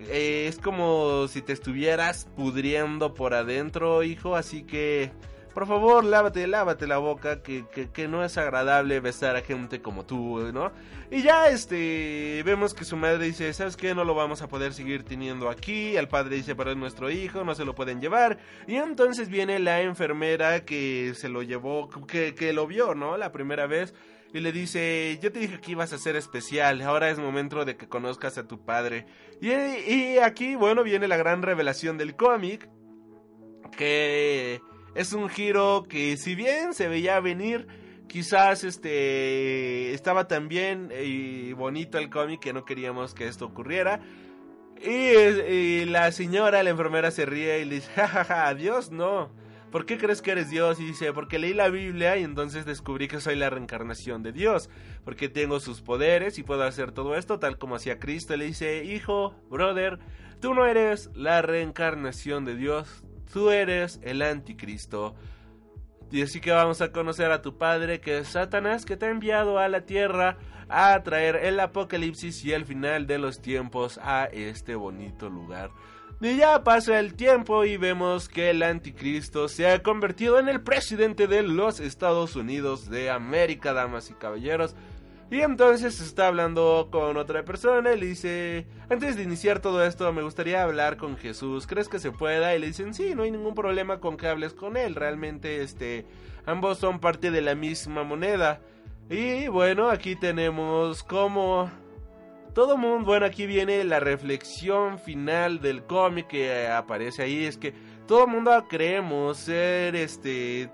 S1: Eh, es como si te estuvieras pudriendo por adentro, hijo, así que por favor, lávate, lávate la boca, que, que, no es agradable besar a gente como tú, ¿no? Y ya, este, vemos que su madre dice, ¿sabes qué? No lo vamos a poder seguir teniendo aquí. El padre dice, pero es nuestro hijo, no se lo pueden llevar. Y entonces viene la enfermera que se lo llevó, que, que lo vio, ¿no? La primera vez y le dice, yo te dije que ibas a ser especial, ahora es momento de que conozcas a tu padre. Y, aquí, bueno, viene la gran revelación del cómic, que es un giro que si bien se veía venir, quizás este estaba tan bien y bonito el cómic que no queríamos que esto ocurriera. Y, y la señora, la enfermera, se ríe y le dice, jajaja, adiós, no. ¿Por qué crees que eres Dios? Y dice, porque leí la Biblia y entonces descubrí que soy la reencarnación de Dios, porque tengo sus poderes y puedo hacer todo esto tal como hacía Cristo. Le dice, hijo, brother, tú no eres la reencarnación de Dios, tú eres el anticristo. Y así que vamos a conocer a tu padre, que es Satanás, que te ha enviado a la tierra a traer el apocalipsis y el final de los tiempos a este bonito lugar. Y ya pasa el tiempo y vemos que el anticristo se ha convertido en el presidente de los Estados Unidos de América, damas y caballeros. Y entonces está hablando con otra persona y le dice, antes de iniciar todo esto me gustaría hablar con Jesús, ¿crees que se pueda? Y le dicen, sí, no hay ningún problema con que hables con él, realmente este, ambos son parte de la misma moneda. Y bueno, aquí tenemos como todo mundo, bueno, aquí viene la reflexión final del cómic que aparece ahí, es que todo mundo creemos ser este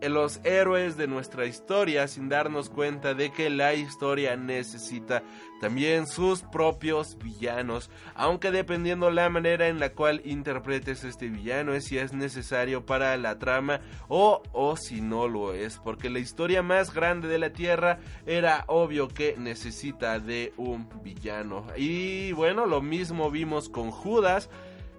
S1: los héroes de nuestra historia sin darnos cuenta de que la historia necesita también sus propios villanos, aunque dependiendo la manera en la cual interpretes este villano es si es necesario para la trama o, o si no lo es, porque la historia más grande de la Tierra era obvio que necesita de un villano. Y bueno, lo mismo vimos con Judas,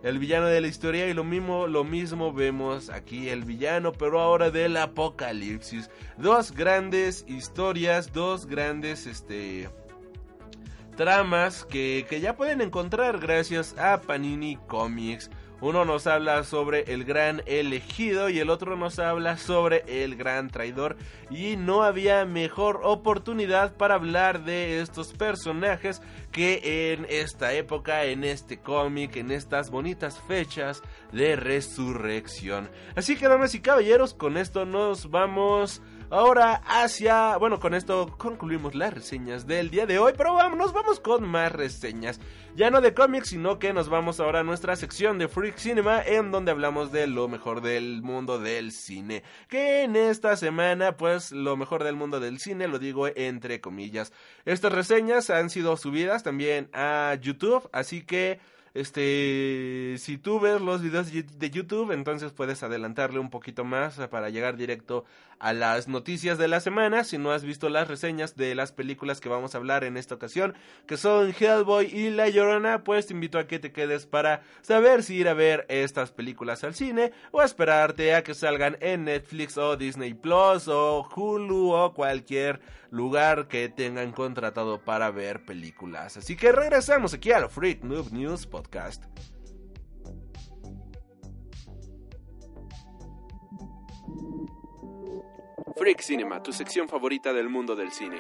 S1: el villano de la historia y lo mismo lo mismo vemos aquí el villano pero ahora del apocalipsis dos grandes historias dos grandes este tramas que, que ya pueden encontrar gracias a Panini Comics uno nos habla sobre el gran elegido y el otro nos habla sobre el gran traidor. Y no había mejor oportunidad para hablar de estos personajes que en esta época, en este cómic, en estas bonitas fechas de resurrección. Así que damas y caballeros, con esto nos vamos ahora hacia, bueno, con esto concluimos las reseñas del día de hoy, pero vamos, nos vamos con más reseñas. Ya no de cómics, sino que nos vamos ahora a nuestra sección de Freak Cinema, en donde hablamos de lo mejor del mundo del cine. Que en esta semana, pues, lo mejor del mundo del cine, lo digo entre comillas. Estas reseñas han sido subidas también a YouTube, así que este, si tú ves los videos de YouTube, entonces puedes adelantarle un poquito más para llegar directo a las noticias de la semana. Si no has visto las reseñas de las películas que vamos a hablar en esta ocasión, que son Hellboy y La Llorona, pues te invito a que te quedes para saber si ir a ver estas películas al cine o esperarte a que salgan en Netflix o Disney Plus o Hulu o cualquier lugar que tengan contratado para ver películas. Así que regresamos aquí a Freak Noob News Podcast.
S3: Freak Cinema, tu sección favorita del mundo del cine.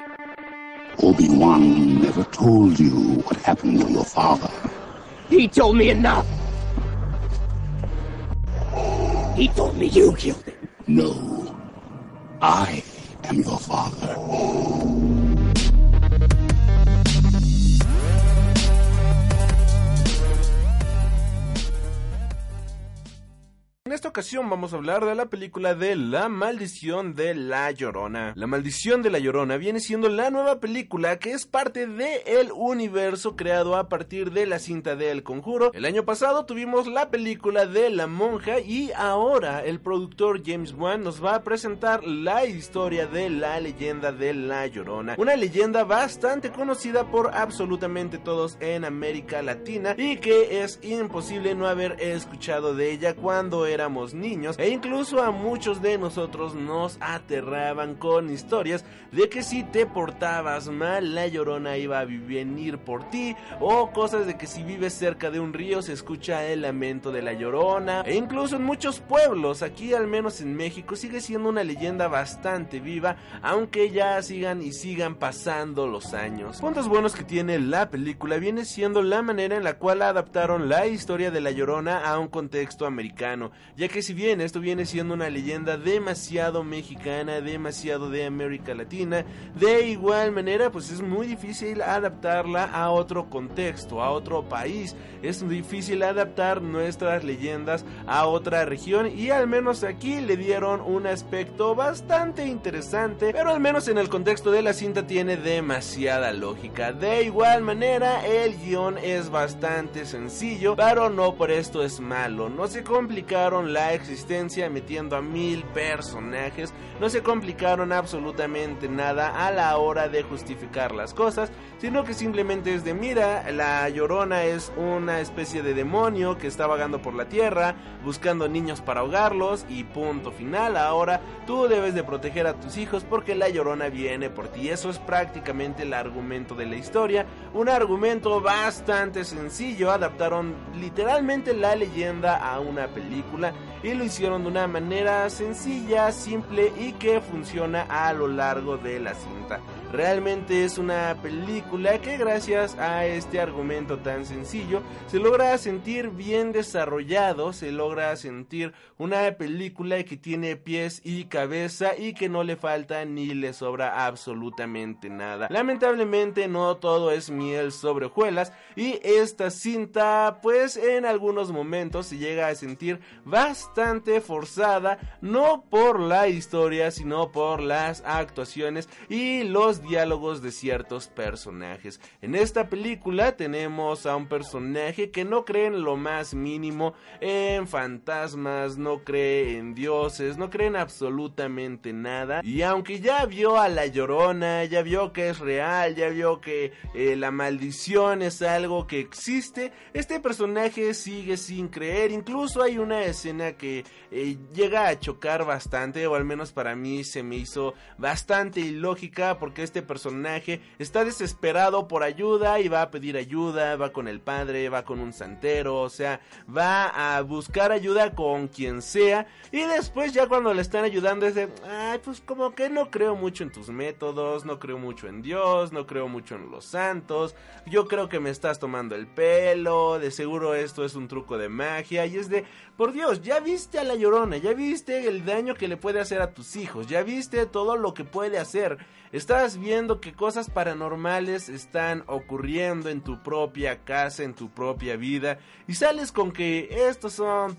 S4: Obi-Wan never told you what happened to your father.
S5: He told me enough. He told me you killed him.
S4: No. I am your father.
S1: En esta ocasión vamos a hablar de la película de La Maldición de la Llorona. La Maldición de la Llorona viene siendo la nueva película que es parte del el universo creado a partir de la cinta de El Conjuro. El año pasado tuvimos la película de La Monja y ahora el productor James Wan nos va a presentar la historia de la leyenda de la Llorona. Una leyenda bastante conocida por absolutamente todos en América Latina y que es imposible no haber escuchado de ella cuando era éramos niños e incluso a muchos de nosotros nos aterraban con historias de que si te portabas mal la llorona iba a venir por ti o cosas de que si vives cerca de un río se escucha el lamento de la llorona e incluso en muchos pueblos aquí al menos en México sigue siendo una leyenda bastante viva aunque ya sigan y sigan pasando los años. Puntos buenos que tiene la película viene siendo la manera en la cual adaptaron la historia de la llorona a un contexto americano ya que si bien esto viene siendo una leyenda demasiado mexicana, demasiado de América Latina, de igual manera pues es muy difícil adaptarla a otro contexto, a otro país, es difícil adaptar nuestras leyendas a otra región y al menos aquí le dieron un aspecto bastante interesante, pero al menos en el contexto de la cinta tiene demasiada lógica. De igual manera el guion es bastante sencillo, pero no por esto es malo, no se complicaron la existencia metiendo a mil personajes, no se complicaron absolutamente nada a la hora de justificar las cosas, sino que simplemente es de mira, la llorona es una especie de demonio que está vagando por la tierra, buscando niños para ahogarlos y punto final, ahora tú debes de proteger a tus hijos porque la llorona viene por ti, eso es prácticamente el argumento de la historia, un argumento bastante sencillo, adaptaron literalmente la leyenda a una película, y lo hicieron de una manera sencilla, simple y que funciona a lo largo de la cinta. Realmente es una película que gracias a este argumento tan sencillo se logra sentir bien desarrollado, se logra sentir una película que tiene pies y cabeza y que no le falta ni le sobra absolutamente nada. Lamentablemente no todo es miel sobre hojuelas y esta cinta pues en algunos momentos se llega a sentir bastante forzada no por la historia sino por las actuaciones y los diálogos de ciertos personajes. En esta película tenemos a un personaje que no cree en lo más mínimo en fantasmas, no cree en dioses, no cree en absolutamente nada. Y aunque ya vio a la llorona, ya vio que es real, ya vio que eh, la maldición es algo que existe, este personaje sigue sin creer. Incluso hay una escena que eh, llega a chocar bastante, o al menos para mí se me hizo bastante ilógica, porque este personaje está desesperado por ayuda y va a pedir ayuda, va con el padre, va con un santero, o sea, va a buscar ayuda con quien sea y después ya cuando le están ayudando es de, ay, pues como que no creo mucho en tus métodos, no creo mucho en Dios, no creo mucho en los santos, yo creo que me estás tomando el pelo, de seguro esto es un truco de magia y es de, por Dios, ya viste a la llorona, ya viste el daño que le puede hacer a tus hijos, ya viste todo lo que puede hacer. Estás viendo que cosas paranormales están ocurriendo en tu propia casa, en tu propia vida, y sales con que estos son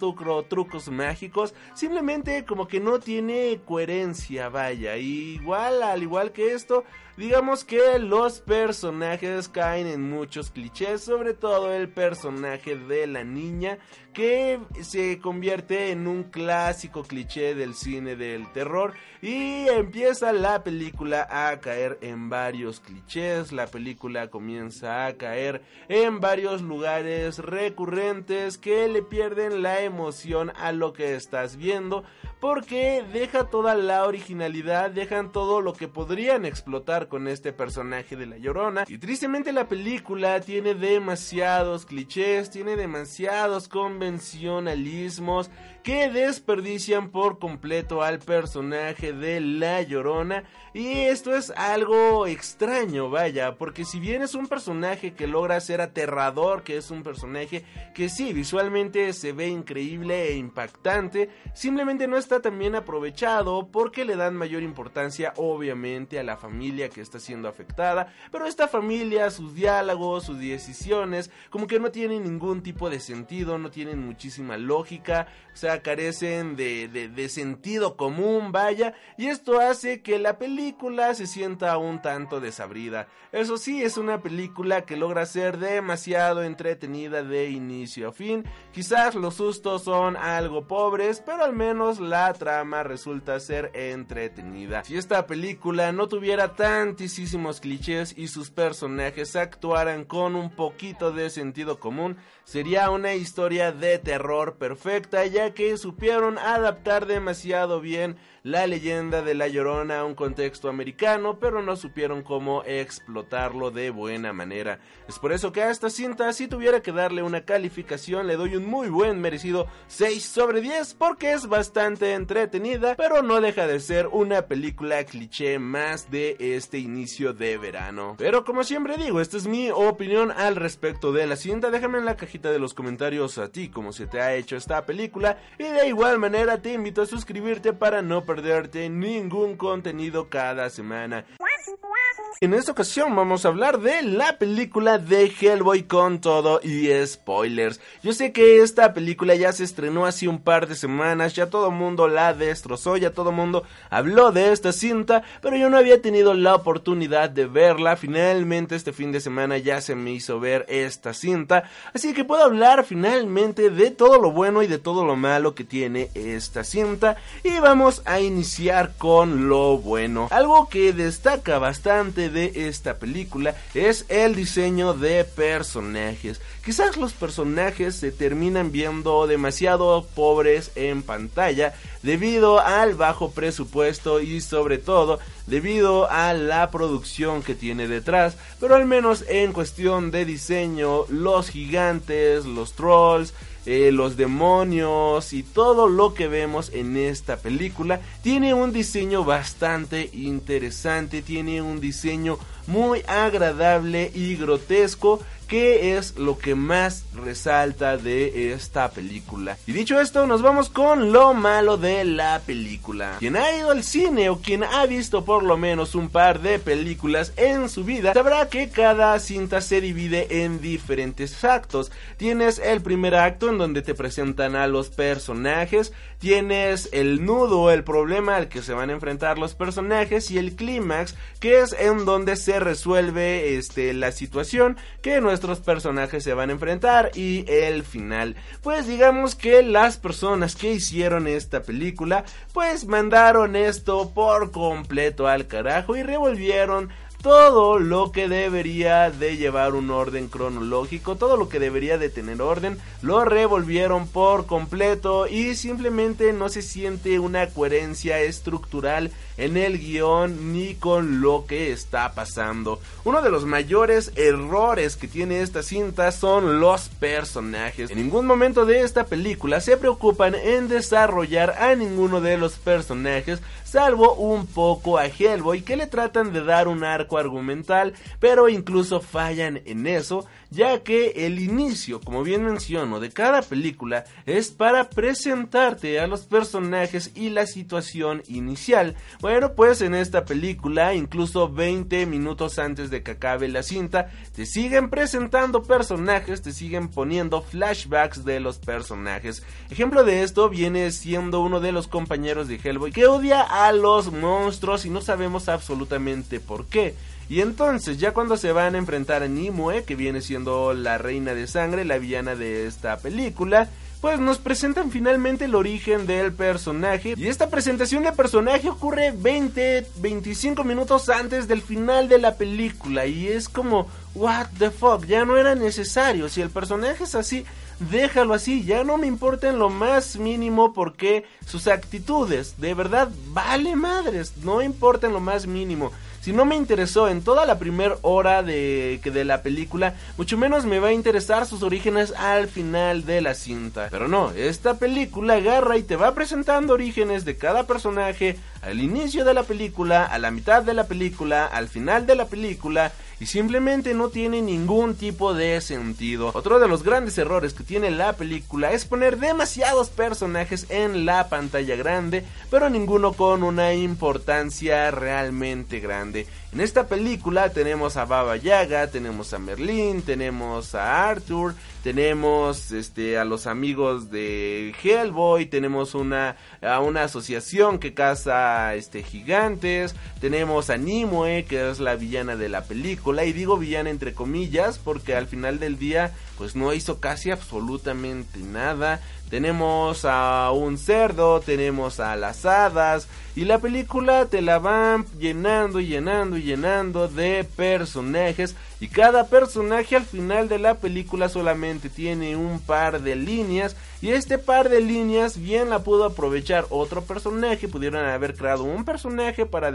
S1: trucos mágicos, simplemente como que no tiene coherencia, vaya. igual, al igual que esto, digamos que los personajes caen en muchos clichés, sobre todo el personaje de la niña, que se convierte en un clásico cliché del cine del terror y empieza la película a caer en varios clichés, la película comienza a caer en varios lugares recurrentes que le pierden la emoción a lo que estás viendo porque deja toda la originalidad, dejan todo lo que podrían explotar con este personaje de la Llorona. Y tristemente la película tiene demasiados clichés, tiene demasiados convencionalismos que desperdician por completo al personaje de La Llorona. Y esto es algo extraño, vaya, porque si bien es un personaje que logra ser aterrador, que es un personaje que sí, visualmente se ve increíble e impactante, simplemente no está tan bien aprovechado porque le dan mayor importancia obviamente a la familia que está siendo afectada, pero esta familia, sus diálogos, sus decisiones, como que no tienen ningún tipo de sentido, no tienen muchísima lógica, o sea, carecen de, de, sentido común, vaya, y esto hace que la película se sienta un tanto desabrida. Eso sí, es una película que logra ser demasiado entretenida de inicio a fin. Quizás los sustos son algo pobres, pero al menos la trama resulta ser entretenida. Si esta película no tuviera tantísimos clichés y sus personajes actuaran con un poquito de sentido común, sería una historia de terror perfecta, ya que supieron adaptar demasiado bien la leyenda de La Llorona a un contexto americano, pero no supieron cómo explotarlo de buena manera. Es por eso que a esta cinta, si tuviera que darle una calificación, le doy un muy buen merecido 6 sobre 10, porque es bastante entretenida, pero no deja de ser una película cliché más de este inicio de verano. Pero como siempre digo, esta es mi opinión al respecto de la cinta, déjame en la cajita de los comentarios a ti cómo se te ha hecho esta película, y de igual manera te invito a suscribirte para no perderte ningún contenido cada semana. En esta ocasión vamos a hablar de la película de Hellboy con todo y spoilers. Yo sé que esta película ya se estrenó hace un par de semanas, ya todo mundo la destrozó, ya todo mundo habló de esta cinta, pero yo no había tenido la oportunidad de verla. Finalmente este fin de semana ya se me hizo ver esta cinta, así que puedo hablar finalmente de todo lo bueno y de todo lo malo que tiene esta cinta y vamos a iniciar con lo bueno. Algo que destaca bastante de esta película es el diseño de personajes. Quizás los personajes se terminan viendo demasiado pobres en pantalla debido al bajo presupuesto y sobre todo debido a la producción que tiene detrás, pero al menos en cuestión de diseño, los gigantes, los trolls, eh, los demonios y todo lo que vemos en esta película tiene un diseño bastante interesante, tiene un diseño muy agradable y grotesco qué es lo que más resalta de esta película. Y dicho esto, nos vamos con lo malo de la película. Quien ha ido al cine o quien ha visto por lo menos un par de películas en su vida, sabrá que cada cinta se divide en diferentes actos. Tienes el primer acto en donde te presentan a los personajes, tienes el nudo, el problema al que se van a enfrentar los personajes y el clímax, que es en donde se resuelve este la situación que nuestros personajes se van a enfrentar y el final. Pues digamos que las personas que hicieron esta película pues mandaron esto por completo al carajo y revolvieron todo lo que debería de llevar un orden cronológico, todo lo que debería de tener orden, lo revolvieron por completo y simplemente no se siente una coherencia estructural en el guion ni con lo que está pasando. Uno de los mayores errores que tiene esta cinta son los personajes. En ningún momento de esta película se preocupan en desarrollar a ninguno de los personajes, salvo un poco a Hellboy que le tratan de dar un arco argumental, pero incluso fallan en eso, ya que el inicio, como bien menciono, de cada película es para presentarte a los personajes y la situación inicial. Bueno, pues en esta película, incluso 20 minutos antes de que acabe la cinta, te siguen presentando personajes, te siguen poniendo flashbacks de los personajes. Ejemplo de esto viene siendo uno de los compañeros de Hellboy que odia a los monstruos y no sabemos absolutamente por qué. Y entonces, ya cuando se van a enfrentar a Nimue, que viene siendo la reina de sangre, la villana de esta película, pues nos presentan finalmente el origen del personaje. Y esta presentación de personaje ocurre 20, 25 minutos antes del final de la película. Y es como, what the fuck, ya no era necesario. Si el personaje es así, déjalo así. Ya no me importa en lo más mínimo porque sus actitudes, de verdad, vale madres. No importa en lo más mínimo. Si no me interesó en toda la primera hora de, de la película, mucho menos me va a interesar sus orígenes al final de la cinta. Pero no, esta película agarra y te va presentando orígenes de cada personaje al inicio de la película, a la mitad de la película, al final de la película y simplemente no tiene ningún tipo de sentido. Otro de los grandes errores que tiene la película es poner demasiados personajes en la pantalla grande, pero ninguno con una importancia realmente grande. En esta película tenemos a Baba Yaga, tenemos a Merlin, tenemos a Arthur, tenemos este a los amigos de Hellboy, tenemos una a una asociación que caza este gigantes, tenemos a Nimue, que es la villana de la película y digo villana entre comillas porque al final del día pues no hizo casi absolutamente nada. Tenemos a un cerdo, tenemos a las hadas y la película te la van llenando y llenando y llenando de personajes y cada personaje al final de la película solamente tiene un par de líneas y este par de líneas bien la pudo aprovechar otro personaje, pudieron haber creado un personaje para,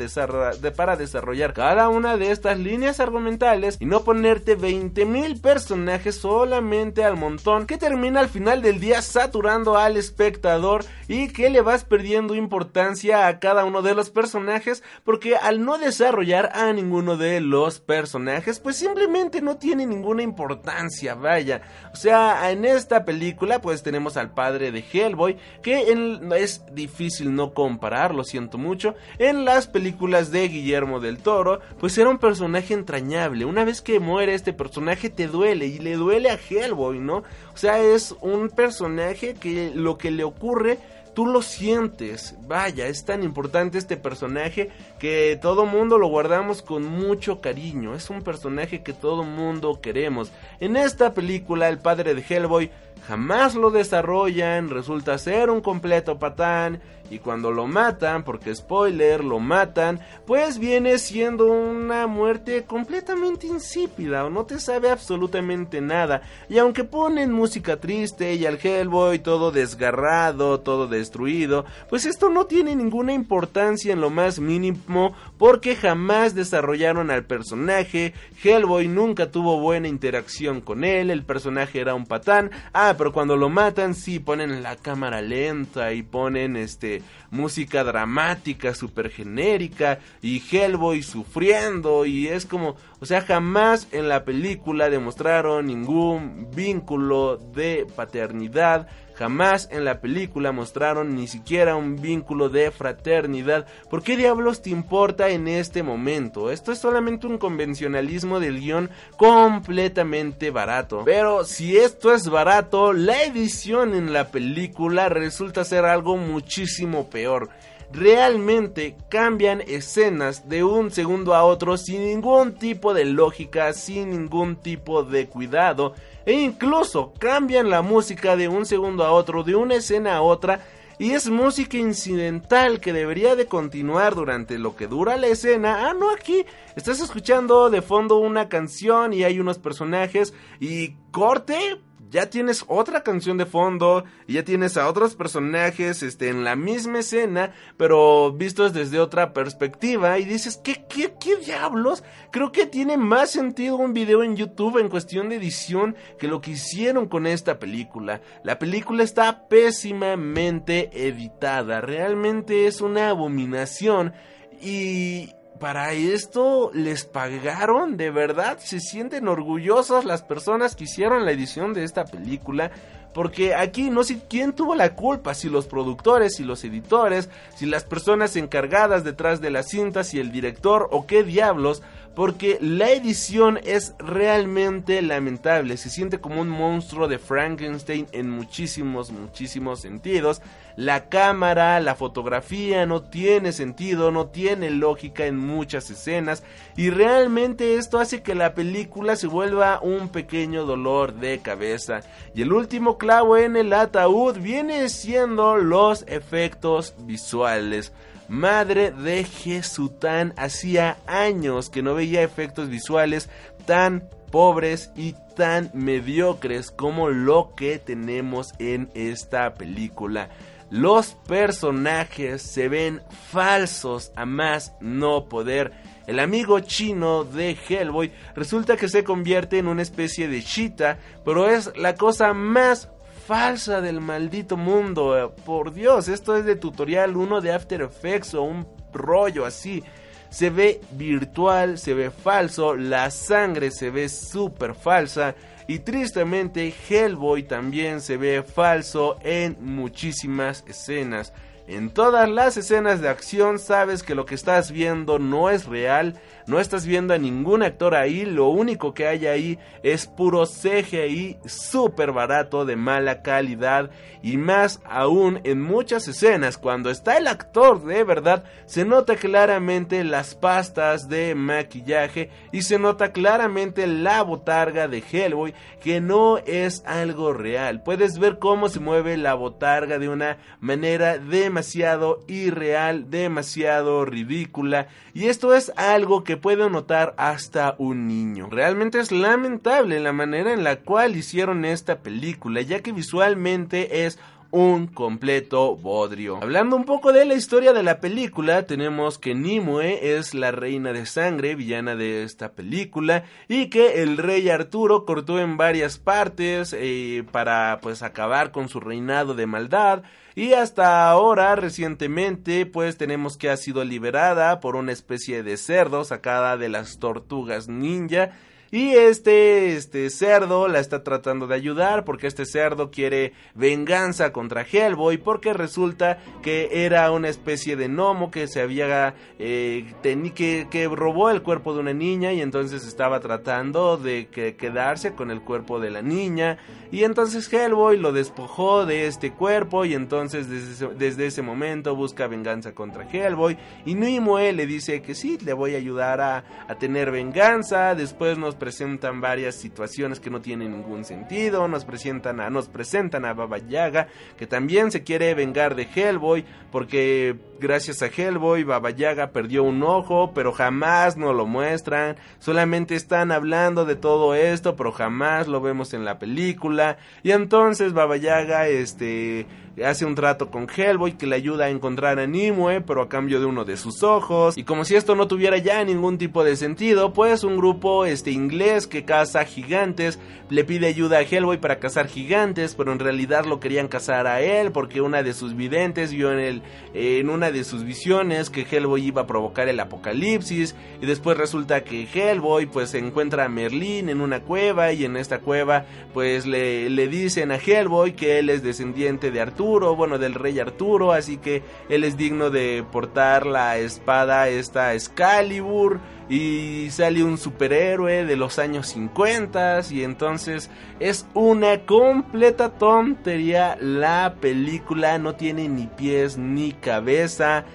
S1: para desarrollar cada una de estas líneas argumentales y no ponerte 20.000 personajes solamente al montón que termina al final del día saturando al espectador y que le vas perdiendo importancia a cada uno de los personajes porque al no desarrollar a ninguno de los personajes pues simplemente no tiene ninguna importancia, vaya. O sea, en esta película pues tenemos al padre de Hellboy, que es difícil no comparar, lo siento mucho. En las películas de Guillermo del Toro, pues era un personaje entrañable. Una vez que muere este personaje te duele y le duele a Hellboy, ¿no? O sea, es un personaje que lo que le ocurre tú lo sientes. Vaya, es tan importante este personaje que todo mundo lo guardamos con mucho cariño. Es un personaje que todo mundo queremos. En esta película, el padre de Hellboy jamás lo desarrollan, resulta ser un completo patán y cuando lo matan, porque spoiler, lo matan, pues viene siendo una muerte completamente insípida o no te sabe absolutamente nada. Y aunque ponen música triste y al Hellboy todo desgarrado, todo destruido, pues esto no tiene ninguna importancia en lo más mínimo porque jamás desarrollaron al personaje, Hellboy nunca tuvo buena interacción con él, el personaje era un patán, ah, pero cuando lo matan sí ponen la cámara lenta y ponen este música dramática, super genérica, y Hellboy sufriendo, y es como, o sea, jamás en la película demostraron ningún vínculo de paternidad, Jamás en la película mostraron ni siquiera un vínculo de fraternidad. ¿Por qué diablos te importa en este momento? Esto es solamente un convencionalismo del guion completamente barato. Pero si esto es barato, la edición en la película resulta ser algo muchísimo peor realmente cambian escenas de un segundo a otro sin ningún tipo de lógica, sin ningún tipo de cuidado e incluso cambian la música de un segundo a otro, de una escena a otra y es música incidental que debería de continuar durante lo que dura la escena. Ah, no, aquí estás escuchando de fondo una canción y hay unos personajes y corte, ya tienes otra canción de fondo y ya tienes a otros personajes este, en la misma escena, pero vistos desde otra perspectiva y dices, ¿qué, qué, qué diablos? Creo que tiene más sentido un video en YouTube en cuestión de edición que lo que hicieron con esta película. La película está pésimamente editada, realmente es una abominación y para esto les pagaron, de verdad, se sienten orgullosas las personas que hicieron la edición de esta película. Porque aquí no sé quién tuvo la culpa, si los productores, si los editores, si las personas encargadas detrás de las cintas, si el director o qué diablos, porque la edición es realmente lamentable, se siente como un monstruo de Frankenstein en muchísimos, muchísimos sentidos. La cámara, la fotografía no tiene sentido, no tiene lógica en muchas escenas y realmente esto hace que la película se vuelva un pequeño dolor de cabeza. Y el último clavo en el ataúd viene siendo los efectos visuales. Madre de Jesután, hacía años que no veía efectos visuales tan pobres y tan mediocres como lo que tenemos en esta película. Los personajes se ven falsos a más no poder. El amigo chino de Hellboy resulta que se convierte en una especie de chita, pero es la cosa más falsa del maldito mundo. Por Dios, esto es de tutorial 1 de After Effects o un rollo así. Se ve virtual, se ve falso, la sangre se ve súper falsa. Y tristemente Hellboy también se ve falso en muchísimas escenas. En todas las escenas de acción sabes que lo que estás viendo no es real, no estás viendo a ningún actor ahí, lo único que hay ahí es puro CGI súper barato de mala calidad y más aún en muchas escenas cuando está el actor de verdad se nota claramente las pastas de maquillaje y se nota claramente la botarga de Hellboy que no es algo real. Puedes ver cómo se mueve la botarga de una manera demasiado irreal, demasiado ridícula y esto es algo que puede notar hasta un niño. Realmente es lamentable la manera en la cual hicieron esta película, ya que visualmente es un completo bodrio. Hablando un poco de la historia de la película, tenemos que Nimue es la reina de sangre, villana de esta película, y que el rey Arturo cortó en varias partes eh, para pues acabar con su reinado de maldad. Y hasta ahora, recientemente, pues tenemos que ha sido liberada por una especie de cerdo sacada de las tortugas ninja y este, este cerdo la está tratando de ayudar porque este cerdo quiere venganza contra Hellboy porque resulta que era una especie de gnomo que se había eh, que, que robó el cuerpo de una niña y entonces estaba tratando de que, quedarse con el cuerpo de la niña. Y entonces Hellboy lo despojó de este cuerpo y entonces desde, desde ese momento busca venganza contra Hellboy. Y Nimue le dice que sí, le voy a ayudar a, a tener venganza, después nos presentan varias situaciones que no tienen ningún sentido, nos presentan a, nos presentan a Baba Yaga, que también se quiere vengar de Hellboy, porque gracias a Hellboy Baba Yaga perdió un ojo, pero jamás nos lo muestran, solamente están hablando de todo esto, pero jamás lo vemos en la película, y entonces Baba Yaga, este hace un trato con Hellboy que le ayuda a encontrar a Nimue, pero a cambio de uno de sus ojos. Y como si esto no tuviera ya ningún tipo de sentido, pues un grupo este inglés que caza gigantes le pide ayuda a Hellboy para cazar gigantes, pero en realidad lo querían cazar a él porque una de sus videntes vio en el en una de sus visiones que Hellboy iba a provocar el apocalipsis y después resulta que Hellboy pues encuentra a Merlín en una cueva y en esta cueva pues le, le dicen a Hellboy que él es descendiente de Arturo bueno, del rey Arturo, así que él es digno de portar la espada esta Excalibur y sale un superhéroe de los años 50 y entonces es una completa tontería. La película, no tiene ni pies ni cabeza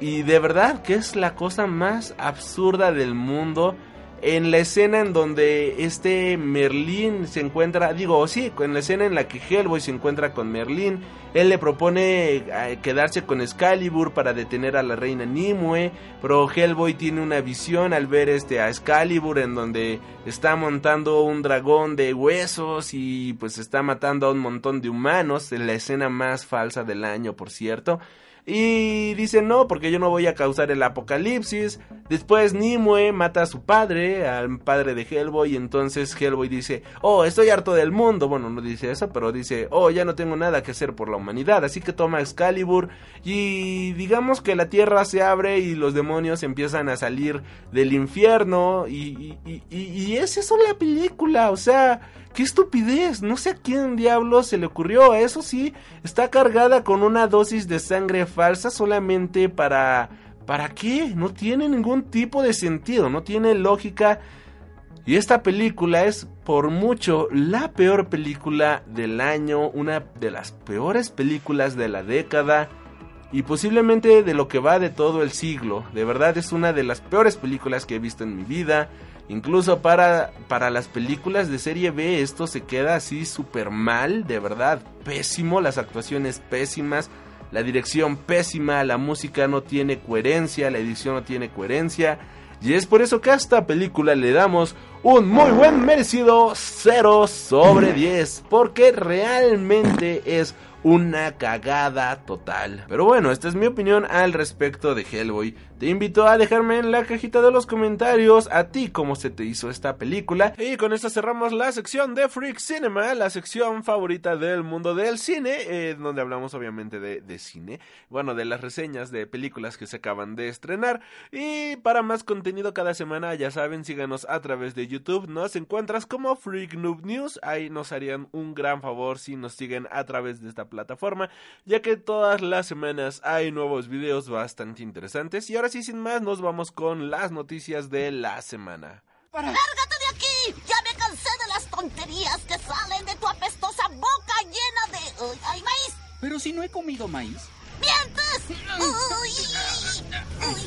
S1: y de verdad que es la cosa más absurda del mundo en la escena en donde este Merlín se encuentra, digo, sí, en la escena en la que Hellboy se encuentra con Merlín, él le propone eh, quedarse con Excalibur para detener a la reina Nimue, pero Hellboy tiene una visión al ver este a Excalibur en donde está montando un dragón de huesos y pues está matando a un montón de humanos, en la escena más falsa del año, por cierto. Y dice, no, porque yo no voy a causar el apocalipsis. Después Nimue mata a su padre, al padre de Hellboy, y entonces Hellboy dice, oh, estoy harto del mundo. Bueno, no dice eso, pero dice, oh, ya no tengo nada que hacer por la humanidad. Así que toma Excalibur y digamos que la tierra se abre y los demonios empiezan a salir del infierno. Y, y, y, es eso la película, o sea... ¡Qué estupidez! No sé a quién diablo se le ocurrió. Eso sí, está cargada con una dosis de sangre falsa solamente para... ¿Para qué? No tiene ningún tipo de sentido, no tiene lógica. Y esta película es por mucho la peor película del año, una de las peores películas de la década y posiblemente de lo que va de todo el siglo. De verdad es una de las peores películas que he visto en mi vida. Incluso para, para las películas de serie B esto se queda así súper mal, de verdad, pésimo, las actuaciones pésimas, la dirección pésima, la música no tiene coherencia, la edición no tiene coherencia. Y es por eso que a esta película le damos un muy buen merecido 0 sobre 10, porque realmente es una cagada total. Pero bueno, esta es mi opinión al respecto de Hellboy. Te invito a dejarme en la cajita de los comentarios a ti cómo se te hizo esta película. Y con esto cerramos la sección de Freak Cinema, la sección favorita del mundo del cine, eh, donde hablamos obviamente de, cine, bueno, de las reseñas de películas que se acaban de estrenar. Y para más contenido cada semana, ya saben, síganos a través de YouTube, nos encuentras como Freak Noob News, ahí nos harían un gran favor si nos siguen a través de esta plataforma, ya que todas las semanas hay nuevos videos bastante interesantes. Y ahora sí, sin más, nos vamos con las noticias de la semana.
S6: ¡Lárgate de aquí! ¡Ya me cansé de las tonterías que salen de tu apestosa boca llena de... Uy, ¡Ay, maíz!
S7: Pero si no he comido maíz.
S6: ¡Mientes! ¡Uy! ¡Uy!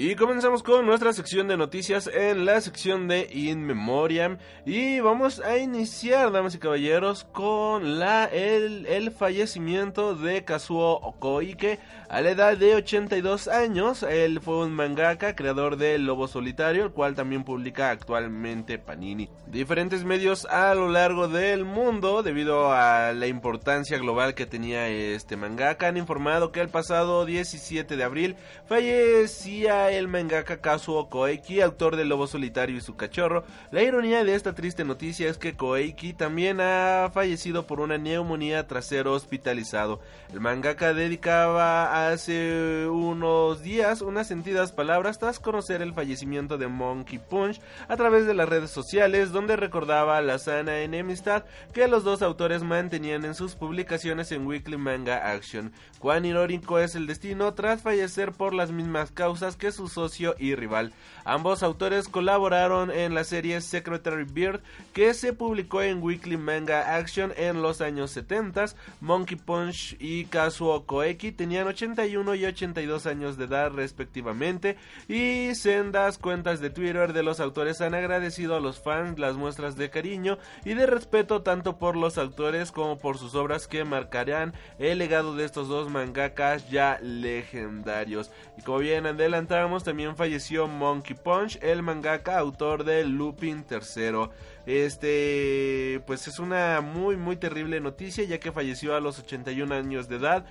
S1: Y comenzamos con nuestra sección de noticias en la sección de In Memoriam. Y vamos a iniciar, damas y caballeros, con la, el, el fallecimiento de Kazuo Okoike a la edad de 82 años. Él fue un mangaka, creador de Lobo Solitario, el cual también publica actualmente Panini. Diferentes medios a lo largo del mundo, debido a la importancia global que tenía este mangaka, han informado que el pasado 17 de abril fallecía el mangaka Kazuo Koeki, autor de Lobo Solitario y su cachorro. La ironía de esta triste noticia es que Koeki también ha fallecido por una neumonía tras ser hospitalizado. El mangaka dedicaba hace unos días unas sentidas palabras tras conocer el fallecimiento de Monkey Punch a través de las redes sociales, donde recordaba la sana enemistad que los dos autores mantenían en sus publicaciones en Weekly Manga Action. Cuán irónico es el destino tras fallecer por las mismas causas que su socio y rival. Ambos autores colaboraron en la serie Secretary Beard que se publicó en Weekly Manga Action en los años 70. Monkey Punch y Kazuo Koeki tenían 81 y 82 años de edad respectivamente y sendas cuentas de Twitter de los autores han agradecido a los fans las muestras de cariño y de respeto tanto por los autores como por sus obras que marcarán el legado de estos dos mangakas ya legendarios. Y como bien también falleció Monkey Punch, el mangaka autor de Lupin III. Este, pues es una muy muy terrible noticia ya que falleció a los 81 años de edad.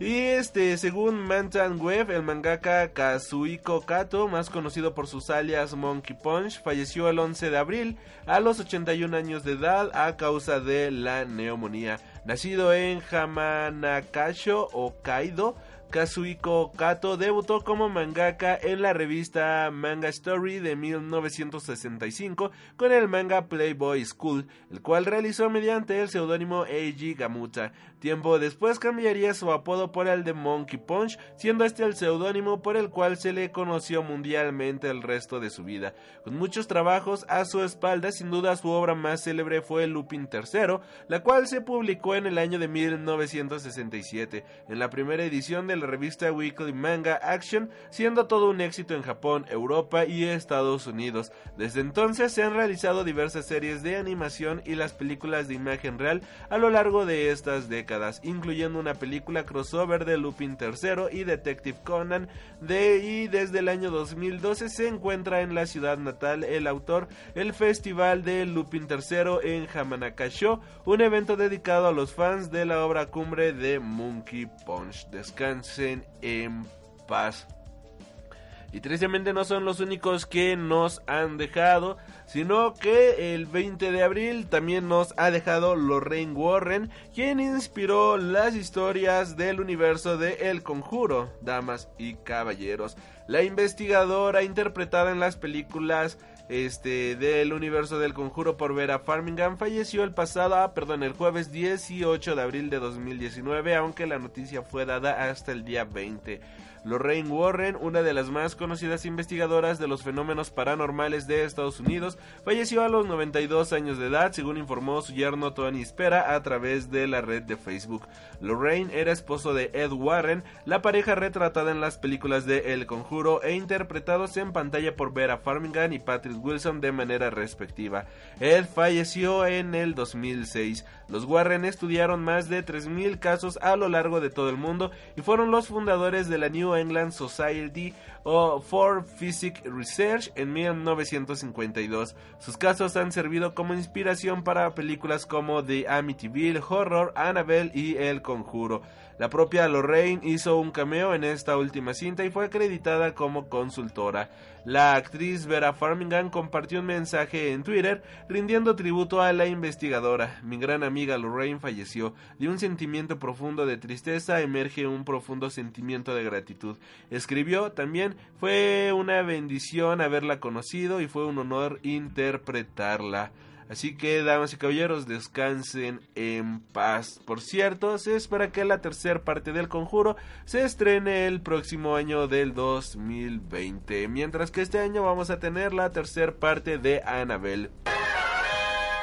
S1: Y este, según Mantan Web, el mangaka Kazuhiko Kato, más conocido por sus alias Monkey Punch, falleció el 11 de abril a los 81 años de edad a causa de la neumonía. Nacido en Hamanakasho, Hokkaido, Kazuhiko Kato debutó como mangaka en la revista Manga Story de 1965 con el manga Playboy School, el cual realizó mediante el seudónimo Eiji Gamuta. Tiempo después cambiaría su apodo por el de Monkey Punch, siendo este el seudónimo por el cual se le conoció mundialmente el resto de su vida. Con muchos trabajos a su espalda, sin duda su obra más célebre fue Lupin III, la cual se publicó en el año de 1967. En la primera edición de la revista Weekly Manga Action, siendo todo un éxito en Japón, Europa y Estados Unidos. Desde entonces se han realizado diversas series de animación y las películas de imagen real a lo largo de estas décadas, incluyendo una película crossover de Lupin III y Detective Conan, de, y desde el año 2012 se encuentra en la ciudad natal el autor el Festival de Lupin III en Hamanakasho, un evento dedicado a los fans de la obra cumbre de Monkey Punch. Descansen en paz. Y tristemente no son los únicos que nos han dejado, sino que el 20 de abril también nos ha dejado Lorraine Warren, quien inspiró las historias del universo de El Conjuro, Damas y Caballeros. La investigadora interpretada en las películas este del universo del conjuro por Vera Farmingham falleció el pasado, ah, perdón, el jueves 18 de abril de 2019, aunque la noticia fue dada hasta el día 20. Lorraine Warren, una de las más conocidas investigadoras de los fenómenos paranormales de Estados Unidos, falleció a los 92 años de edad, según informó su yerno Tony Spera a través de la red de Facebook. Lorraine era esposo de Ed Warren, la pareja retratada en las películas de El Conjuro e interpretados en pantalla por Vera Farmingham y Patrick Wilson de manera respectiva. Ed falleció en el 2006. Los Warren estudiaron más de 3.000 casos a lo largo de todo el mundo y fueron los fundadores de la New England Society for Physics Research en 1952. Sus casos han servido como inspiración para películas como The Amityville Horror, Annabelle y El Conjuro. La propia Lorraine hizo un cameo en esta última cinta y fue acreditada como consultora. La actriz Vera Farmingham compartió un mensaje en Twitter rindiendo tributo a la investigadora. Mi gran amiga Lorraine falleció. De un sentimiento profundo de tristeza emerge un profundo sentimiento de gratitud. Escribió también, fue una bendición haberla conocido y fue un honor interpretarla. Así que, damas y caballeros, descansen en paz. Por cierto, se espera que la tercera parte del conjuro se estrene el próximo año del 2020. Mientras que este año vamos a tener la tercera parte de Annabelle.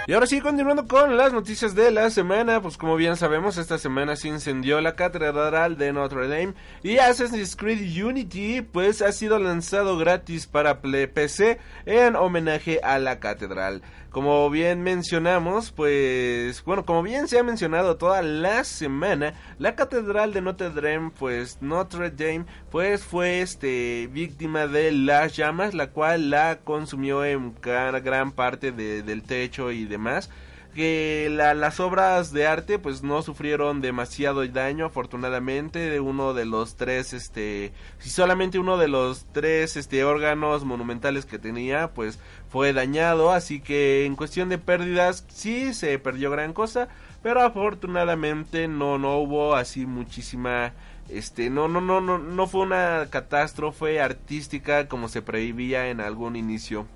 S1: Y ahora sí, continuando con las noticias de la semana, pues como bien sabemos, esta semana se incendió la catedral de Notre Dame y Assassin's Creed Unity pues ha sido lanzado gratis para PC en homenaje a la catedral. Como bien mencionamos, pues bueno, como bien se ha mencionado toda la semana, la catedral de Notre Dame, pues Notre Dame, pues fue este víctima de las llamas, la cual la consumió en gran parte del techo y demás que las obras de arte pues no sufrieron demasiado daño afortunadamente. Uno de los tres este si solamente uno de los tres este órganos monumentales que tenía pues fue dañado. Así que en cuestión de pérdidas sí se perdió gran cosa pero afortunadamente no no hubo así muchísima este no no no no no fue una catástrofe artística como se preveía en algún inicio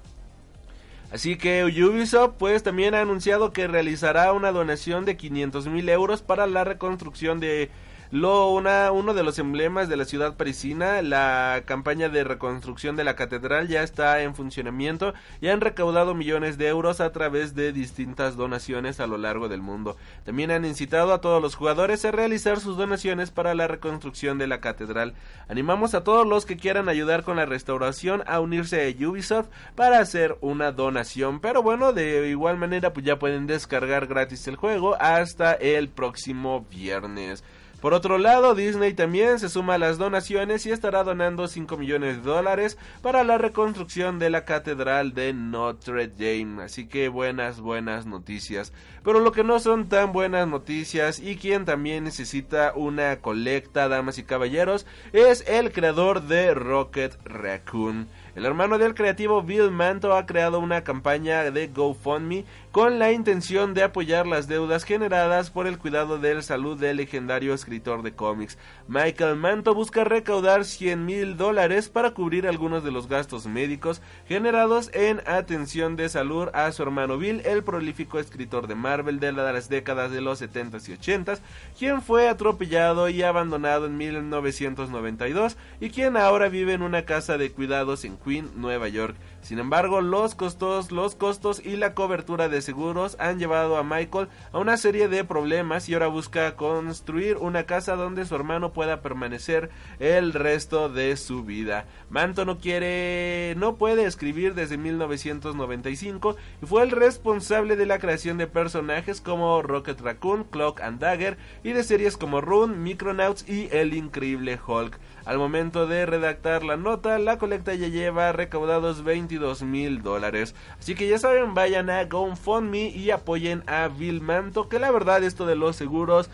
S1: Así que Ubisoft pues también ha anunciado que realizará una donación de 500 mil euros para la reconstrucción de lo, uno de los emblemas de la ciudad parisina, la campaña de reconstrucción de la catedral ya está en funcionamiento y han recaudado millones de euros a través de distintas donaciones a lo largo del mundo. También han incitado a todos los jugadores a realizar sus donaciones para la reconstrucción de la catedral. Animamos a todos los que quieran ayudar con la restauración a unirse a Ubisoft para hacer una donación. Pero bueno, de igual manera pues ya pueden descargar gratis el juego hasta el próximo viernes. Por otro lado, Disney también se suma a las donaciones y estará donando 5 millones de dólares para la reconstrucción de la Catedral de Notre Dame. Así que buenas, buenas noticias. Pero lo que no son tan buenas noticias y quien también necesita una colecta, damas y caballeros, es el creador de Rocket Raccoon. El hermano del creativo Bill Manto ha creado una campaña de GoFundMe con la intención de apoyar las deudas generadas por el cuidado de la salud del legendario escritor de cómics. Michael Manto busca recaudar 100 mil dólares para cubrir algunos de los gastos médicos generados en atención de salud a su hermano Bill, el prolífico escritor de Marvel de las décadas de los 70s y 80s, quien fue atropellado y abandonado en 1992 y quien ahora vive en una casa de cuidados en Queen, Nueva York. Sin embargo, los costos, los costos y la cobertura de seguros han llevado a Michael a una serie de problemas y ahora busca construir una casa donde su hermano pueda permanecer el resto de su vida. Manto no quiere, no puede escribir desde 1995 y fue el responsable de la creación de personajes como Rocket Raccoon, Clock and Dagger y de series como Rune, Micronauts y El Increíble Hulk. Al momento de redactar la nota, la colecta ya lleva recaudados 22 mil dólares. Así que ya saben, vayan a GoFundMe y apoyen a Bill Manto, que la verdad esto de los seguros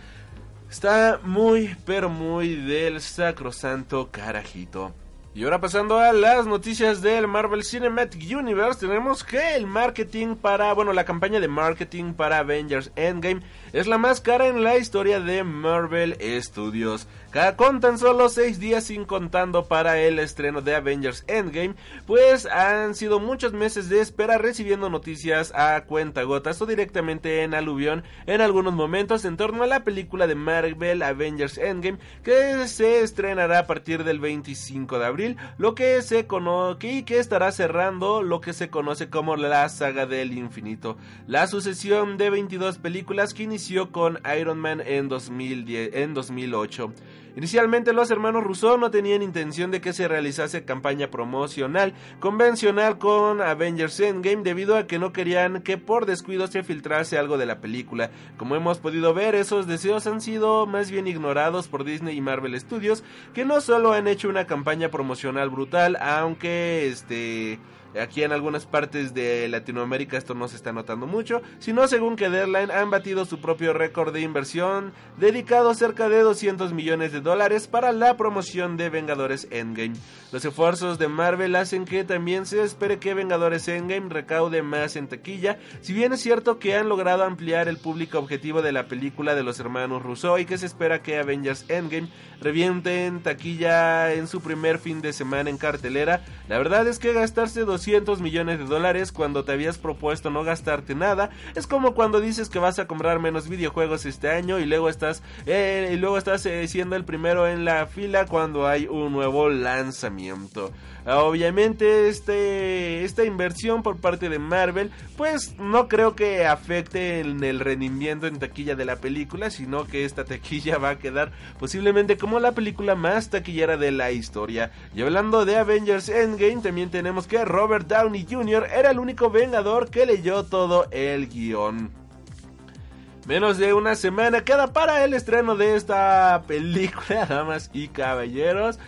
S1: está muy, pero muy del sacrosanto carajito. Y ahora pasando a las noticias del Marvel Cinematic Universe, tenemos que el marketing para, bueno, la campaña de marketing para Avengers Endgame es la más cara en la historia de Marvel Studios. Con tan solo 6 días sin contando para el estreno de Avengers Endgame, pues han sido muchos meses de espera recibiendo noticias a cuenta gotas o directamente en aluvión en algunos momentos en torno a la película de Marvel Avengers Endgame que se estrenará a partir del 25 de abril, lo que se conoce y que estará cerrando lo que se conoce como la saga del infinito. La sucesión de 22 películas que inició con Iron Man en, 2010, en 2008. Inicialmente los hermanos Rousseau no tenían intención de que se realizase campaña promocional convencional con Avengers Endgame debido a que no querían que por descuido se filtrase algo de la película. Como hemos podido ver, esos deseos han sido más bien ignorados por Disney y Marvel Studios, que no solo han hecho una campaña promocional brutal, aunque este Aquí en algunas partes de Latinoamérica esto no se está notando mucho, sino según que Deadline han batido su propio récord de inversión, dedicado cerca de 200 millones de dólares para la promoción de Vengadores Endgame. Los esfuerzos de Marvel hacen que también se espere que Vengadores Endgame recaude más en taquilla, si bien es cierto que han logrado ampliar el público objetivo de la película de los hermanos Rousseau y que se espera que Avengers Endgame reviente en taquilla en su primer fin de semana en cartelera, la verdad es que gastarse 200 millones de dólares cuando te habías propuesto no gastarte nada es como cuando dices que vas a comprar menos videojuegos este año y luego estás eh, y luego estás eh, siendo el primero en la fila cuando hay un nuevo lanzamiento. Obviamente este, esta inversión por parte de Marvel pues no creo que afecte en el rendimiento en taquilla de la película, sino que esta taquilla va a quedar posiblemente como la película más taquillera de la historia. Y hablando de Avengers Endgame, también tenemos que Robert Downey Jr. era el único vengador que leyó todo el guion. Menos de una semana queda para el estreno de esta película, damas y caballeros.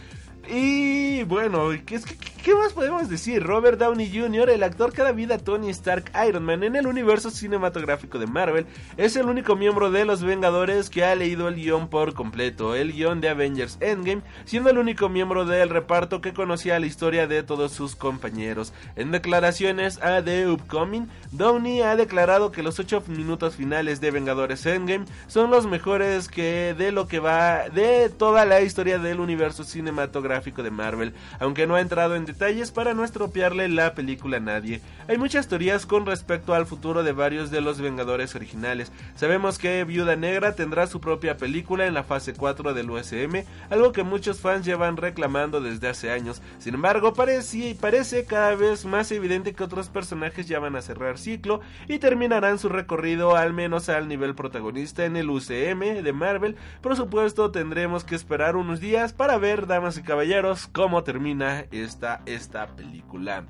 S1: Y bueno, ¿qué, es, qué, qué más podemos decir? Robert Downey Jr., el actor que da vida a Tony Stark Iron Man en el universo cinematográfico de Marvel, es el único miembro de los Vengadores que ha leído el guion por completo, el guion de Avengers Endgame, siendo el único miembro del reparto que conocía la historia de todos sus compañeros. En declaraciones a The Upcoming, Downey ha declarado que los 8 minutos finales de Vengadores Endgame son los mejores que de lo que va de toda la historia del universo cinematográfico de Marvel, aunque no ha entrado en detalles para no estropearle la película a nadie. Hay muchas teorías con respecto al futuro de varios de los Vengadores originales. Sabemos que Viuda Negra tendrá su propia película en la fase 4 del USM, algo que muchos fans llevan reclamando desde hace años. Sin embargo, parece, parece cada vez más evidente que otros personajes ya van a cerrar ciclo y terminarán su recorrido al menos al nivel protagonista en el UCM de Marvel. Por supuesto, tendremos que esperar unos días para ver, damas y caballeros, cómo termina esta esta película.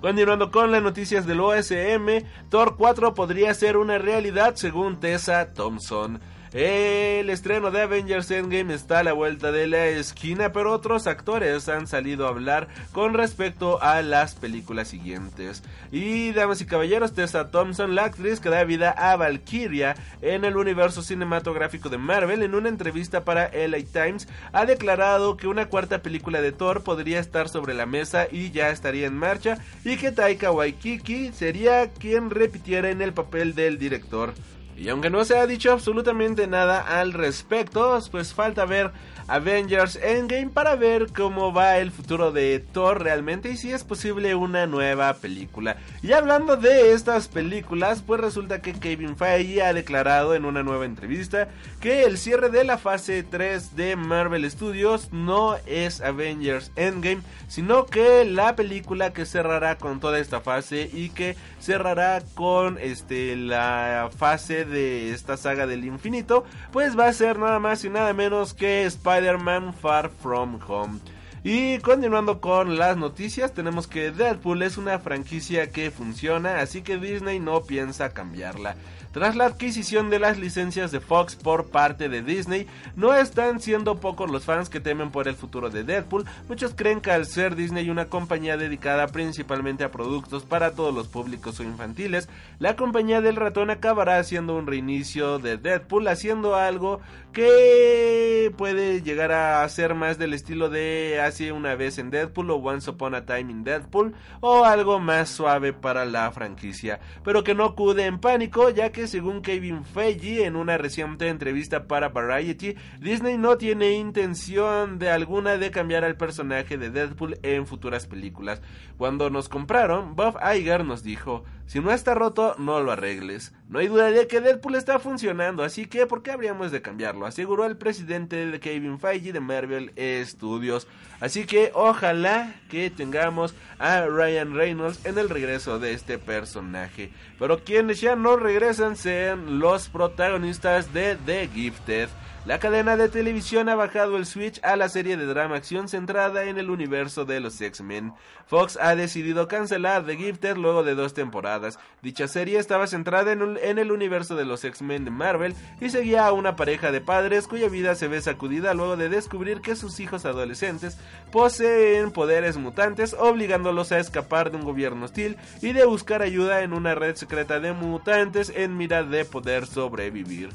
S1: Continuando con las noticias del OSM, Thor 4 podría ser una realidad según Tessa Thompson. El estreno de Avengers Endgame está a la vuelta de la esquina, pero otros actores han salido a hablar con respecto a las películas siguientes. Y damas y caballeros, Tessa Thompson, la actriz que da vida a Valkyria en el universo cinematográfico de Marvel, en una entrevista para LA Times, ha declarado que una cuarta película de Thor podría estar sobre la mesa y ya estaría en marcha, y que Taika Waititi sería quien repitiera en el papel del director. Y aunque no se ha dicho absolutamente nada al respecto, pues falta ver Avengers Endgame para ver cómo va el futuro de Thor realmente y si es posible una nueva película. Y hablando de estas películas, pues resulta que Kevin Feige ha declarado en una nueva entrevista que el cierre de la fase 3 de Marvel Studios no es Avengers Endgame, sino que la película que cerrará con toda esta fase y que cerrará con este la fase de esta saga del infinito, pues va a ser nada más y nada menos que Spider Spider-Man Far From Home. Y continuando con las noticias, tenemos que Deadpool es una franquicia que funciona, así que Disney no piensa cambiarla. Tras la adquisición de las licencias de Fox por parte de Disney, no están siendo pocos los fans que temen por el futuro de Deadpool. Muchos creen que al ser Disney una compañía dedicada principalmente a productos para todos los públicos o infantiles, la compañía del ratón acabará haciendo un reinicio de Deadpool, haciendo algo que puede llegar a ser más del estilo de Hace una vez en Deadpool o Once Upon a Time in Deadpool o algo más suave para la franquicia, pero que no acude en pánico ya que según Kevin Feige en una reciente entrevista para Variety, Disney no tiene intención de alguna de cambiar al personaje de Deadpool en futuras películas. Cuando nos compraron, Bob Iger nos dijo, si no está roto, no lo arregles. No hay duda de que Deadpool está funcionando, así que ¿por qué habríamos de cambiarlo? Aseguró el presidente de Kevin Feige de Marvel Studios. Así que ojalá que tengamos a Ryan Reynolds en el regreso de este personaje. Pero quienes ya no regresan sean los protagonistas de The Gifted. La cadena de televisión ha bajado el switch a la serie de drama acción centrada en el universo de los X-Men. Fox ha decidido cancelar The Gifted luego de dos temporadas. Dicha serie estaba centrada en, el universo de los X-Men de Marvel y seguía a una pareja de padres cuya vida se ve sacudida luego de descubrir que sus hijos adolescentes poseen poderes mutantes, obligándolos a escapar de un gobierno hostil y de buscar ayuda en una red secreta de mutantes en mira de poder sobrevivir.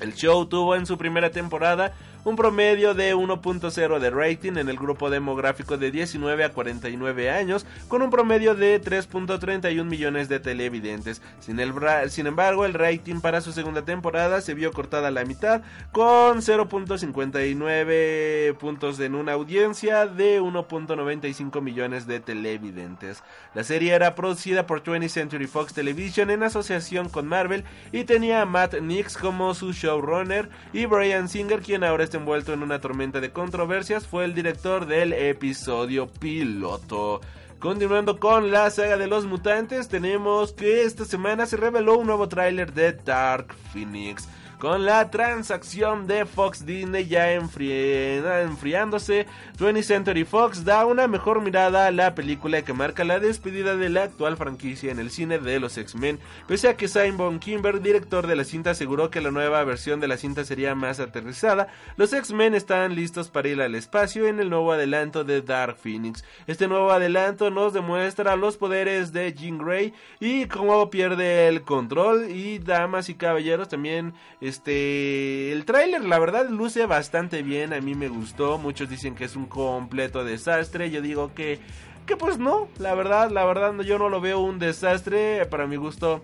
S1: El show tuvo en su primera temporada un promedio de 1.0 de rating en el grupo demográfico de 19 a 49 años, con un promedio de 3.31 millones de televidentes. Sin, el, sin embargo, el rating para su segunda temporada se vio cortada a la mitad, con 0.59 puntos en una audiencia de 1.95 millones de televidentes. La serie era producida por 20th Century Fox Television en asociación con Marvel y tenía a Matt Nix como su showrunner y Brian Singer, quien ahora está envuelto en una tormenta de controversias, fue el director del episodio piloto. Continuando con la saga de los mutantes, tenemos que esta semana se reveló un nuevo tráiler de Dark Phoenix. Con la transacción de Fox Disney ya enfriándose, 20th Century Fox da una mejor mirada a la película que marca la despedida de la actual franquicia en el cine de los X-Men. Pese a que Simon Kimber, director de la cinta, aseguró que la nueva versión de la cinta sería más aterrizada, los X-Men están listos para ir al espacio en el nuevo adelanto de Dark Phoenix. Este nuevo adelanto nos demuestra los poderes de Jean Grey y cómo pierde el control. Y damas y caballeros, también este, el tráiler la verdad luce bastante bien, a mí me gustó, muchos dicen que es un completo desastre, yo digo que, que pues no, la verdad, la verdad yo no lo veo un desastre, para mi gusto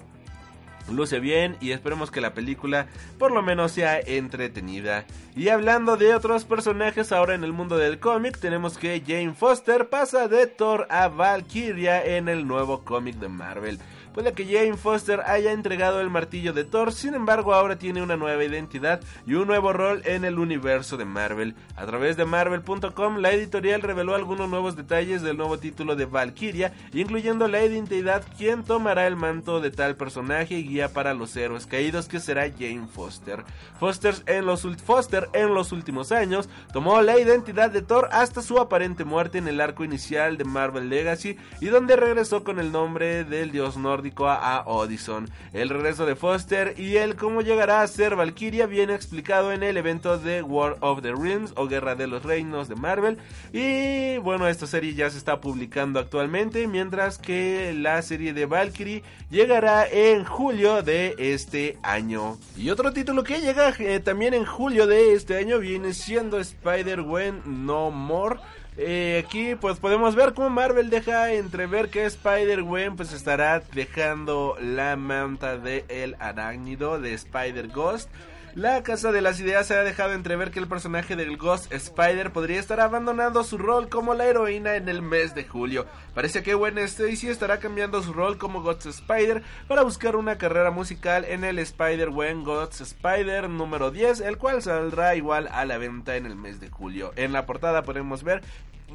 S1: luce bien y esperemos que la película por lo menos sea entretenida. Y hablando de otros personajes ahora en el mundo del cómic, tenemos que Jane Foster pasa de Thor a Valkyria en el nuevo cómic de Marvel. Puede que Jane Foster haya entregado el martillo de Thor, sin embargo ahora tiene una nueva identidad y un nuevo rol en el universo de Marvel. A través de marvel.com, la editorial reveló algunos nuevos detalles del nuevo título de Valkyria, incluyendo la identidad, quien tomará el manto de tal personaje y guía para los héroes caídos que será Jane Foster. Foster en los, Foster en los últimos años tomó la identidad de Thor hasta su aparente muerte en el arco inicial de Marvel Legacy y donde regresó con el nombre del dios nórdico a Odison. El regreso de Foster y el cómo llegará a ser Valkyria viene explicado en el evento de War of the Realms o Guerra de los Reinos de Marvel. Y bueno, esta serie ya se está publicando actualmente, mientras que la serie de Valkyrie llegará en julio de este año. Y otro título que llega eh, también en julio de este año viene siendo Spider-Gwen No More Eh, aquí pues podemos ver cómo Marvel deja entrever que Spider-Gwen pues estará dejando la manta de el arácnido de Spider-Ghost. La Casa de las Ideas se ha dejado entrever que el personaje del Ghost Spider podría estar abandonando su rol como la heroína en el mes de julio. Parece que Gwen Stacy estará cambiando su rol como Ghost Spider para buscar una carrera musical en el Spider-Gwen Ghost Spider número 10, el cual saldrá igual a la venta en el mes de julio. En la portada podemos ver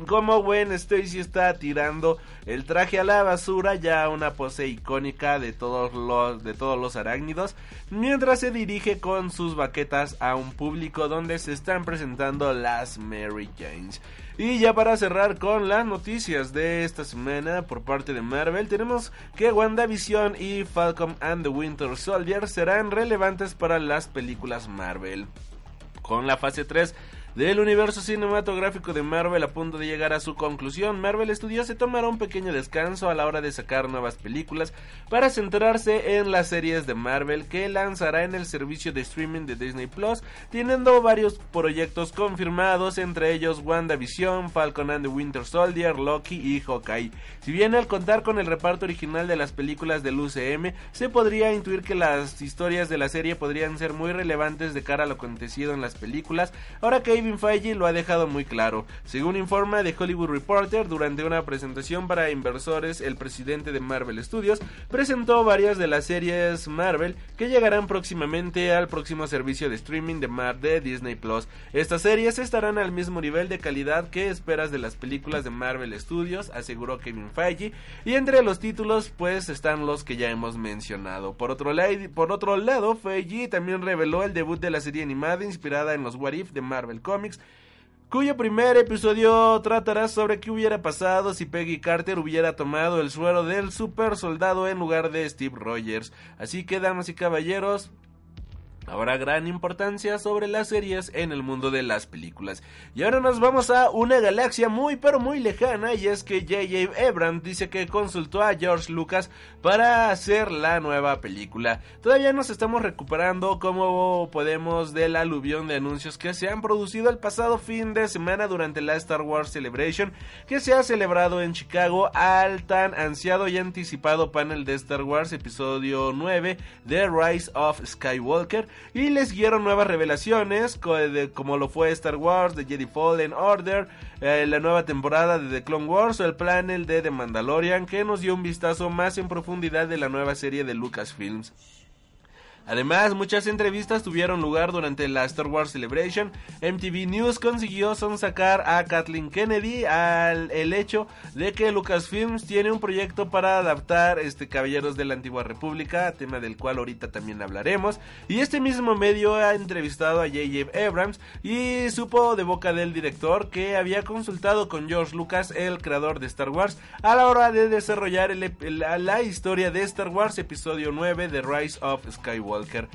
S1: como Gwen Stacy está tirando el traje a la basura, ya una pose icónica de todos los de todos los arácnidos, mientras se dirige con sus baquetas a un público donde se están presentando las Mary Janes. Y ya para cerrar con las noticias de esta semana por parte de Marvel, tenemos que WandaVision y Falcon and the Winter Soldier serán relevantes para las películas Marvel. Con la fase 3 del universo cinematográfico de Marvel a punto de llegar a su conclusión, Marvel Studios se tomará un pequeño descanso a la hora de sacar nuevas películas para centrarse en las series de Marvel que lanzará en el servicio de streaming de Disney Plus, teniendo varios proyectos confirmados, entre ellos WandaVision, Falcon and the Winter Soldier, Loki y Hawkeye. Si bien al contar con el reparto original de las películas del UCM, se podría intuir que las historias de la serie podrían ser muy relevantes de cara a lo acontecido en las películas, ahora que Kevin Feige lo ha dejado muy claro. Según informa The Hollywood Reporter, durante una presentación para inversores, el presidente de Marvel Studios presentó varias de las series Marvel que llegarán próximamente al próximo servicio de streaming de, Mar de Disney Plus. Estas series estarán al mismo nivel de calidad que esperas de las películas de Marvel Studios, aseguró Kevin Feige, y entre los títulos pues están los que ya hemos mencionado. Por otro, por otro lado, Feige también reveló el debut de la serie animada inspirada en los What If de Marvel Cuyo primer episodio tratará sobre qué hubiera pasado si Peggy Carter hubiera tomado el suero del super soldado en lugar de Steve Rogers. Así que, damas y caballeros, Habrá gran importancia sobre las series en el mundo de las películas. Y ahora nos vamos a una galaxia muy pero muy lejana y es que J.J. Abrams dice que consultó a George Lucas para hacer la nueva película. Todavía nos estamos recuperando como podemos del aluvión de anuncios que se han producido el pasado fin de semana durante la Star Wars Celebration que se ha celebrado en Chicago al tan ansiado y anticipado panel de Star Wars episodio 9 The Rise of Skywalker y les guiaron nuevas revelaciones como lo fue Star Wars, The Jedi Fallen Order, eh, la nueva temporada de The Clone Wars o el panel de The Mandalorian que nos dio un vistazo más en profundidad de la nueva serie de Lucasfilms. Además, muchas entrevistas tuvieron lugar durante la Star Wars Celebration. MTV News consiguió sonsacar a Kathleen Kennedy al el hecho de que Lucasfilms tiene un proyecto para adaptar este Caballeros de la Antigua República, tema del cual ahorita también hablaremos. Y este mismo medio ha entrevistado a J.J. Abrams y supo de boca del director que había consultado con George Lucas, el creador de Star Wars, a la hora de desarrollar la historia de Star Wars episodio 9 The Rise of Skywalker. Walker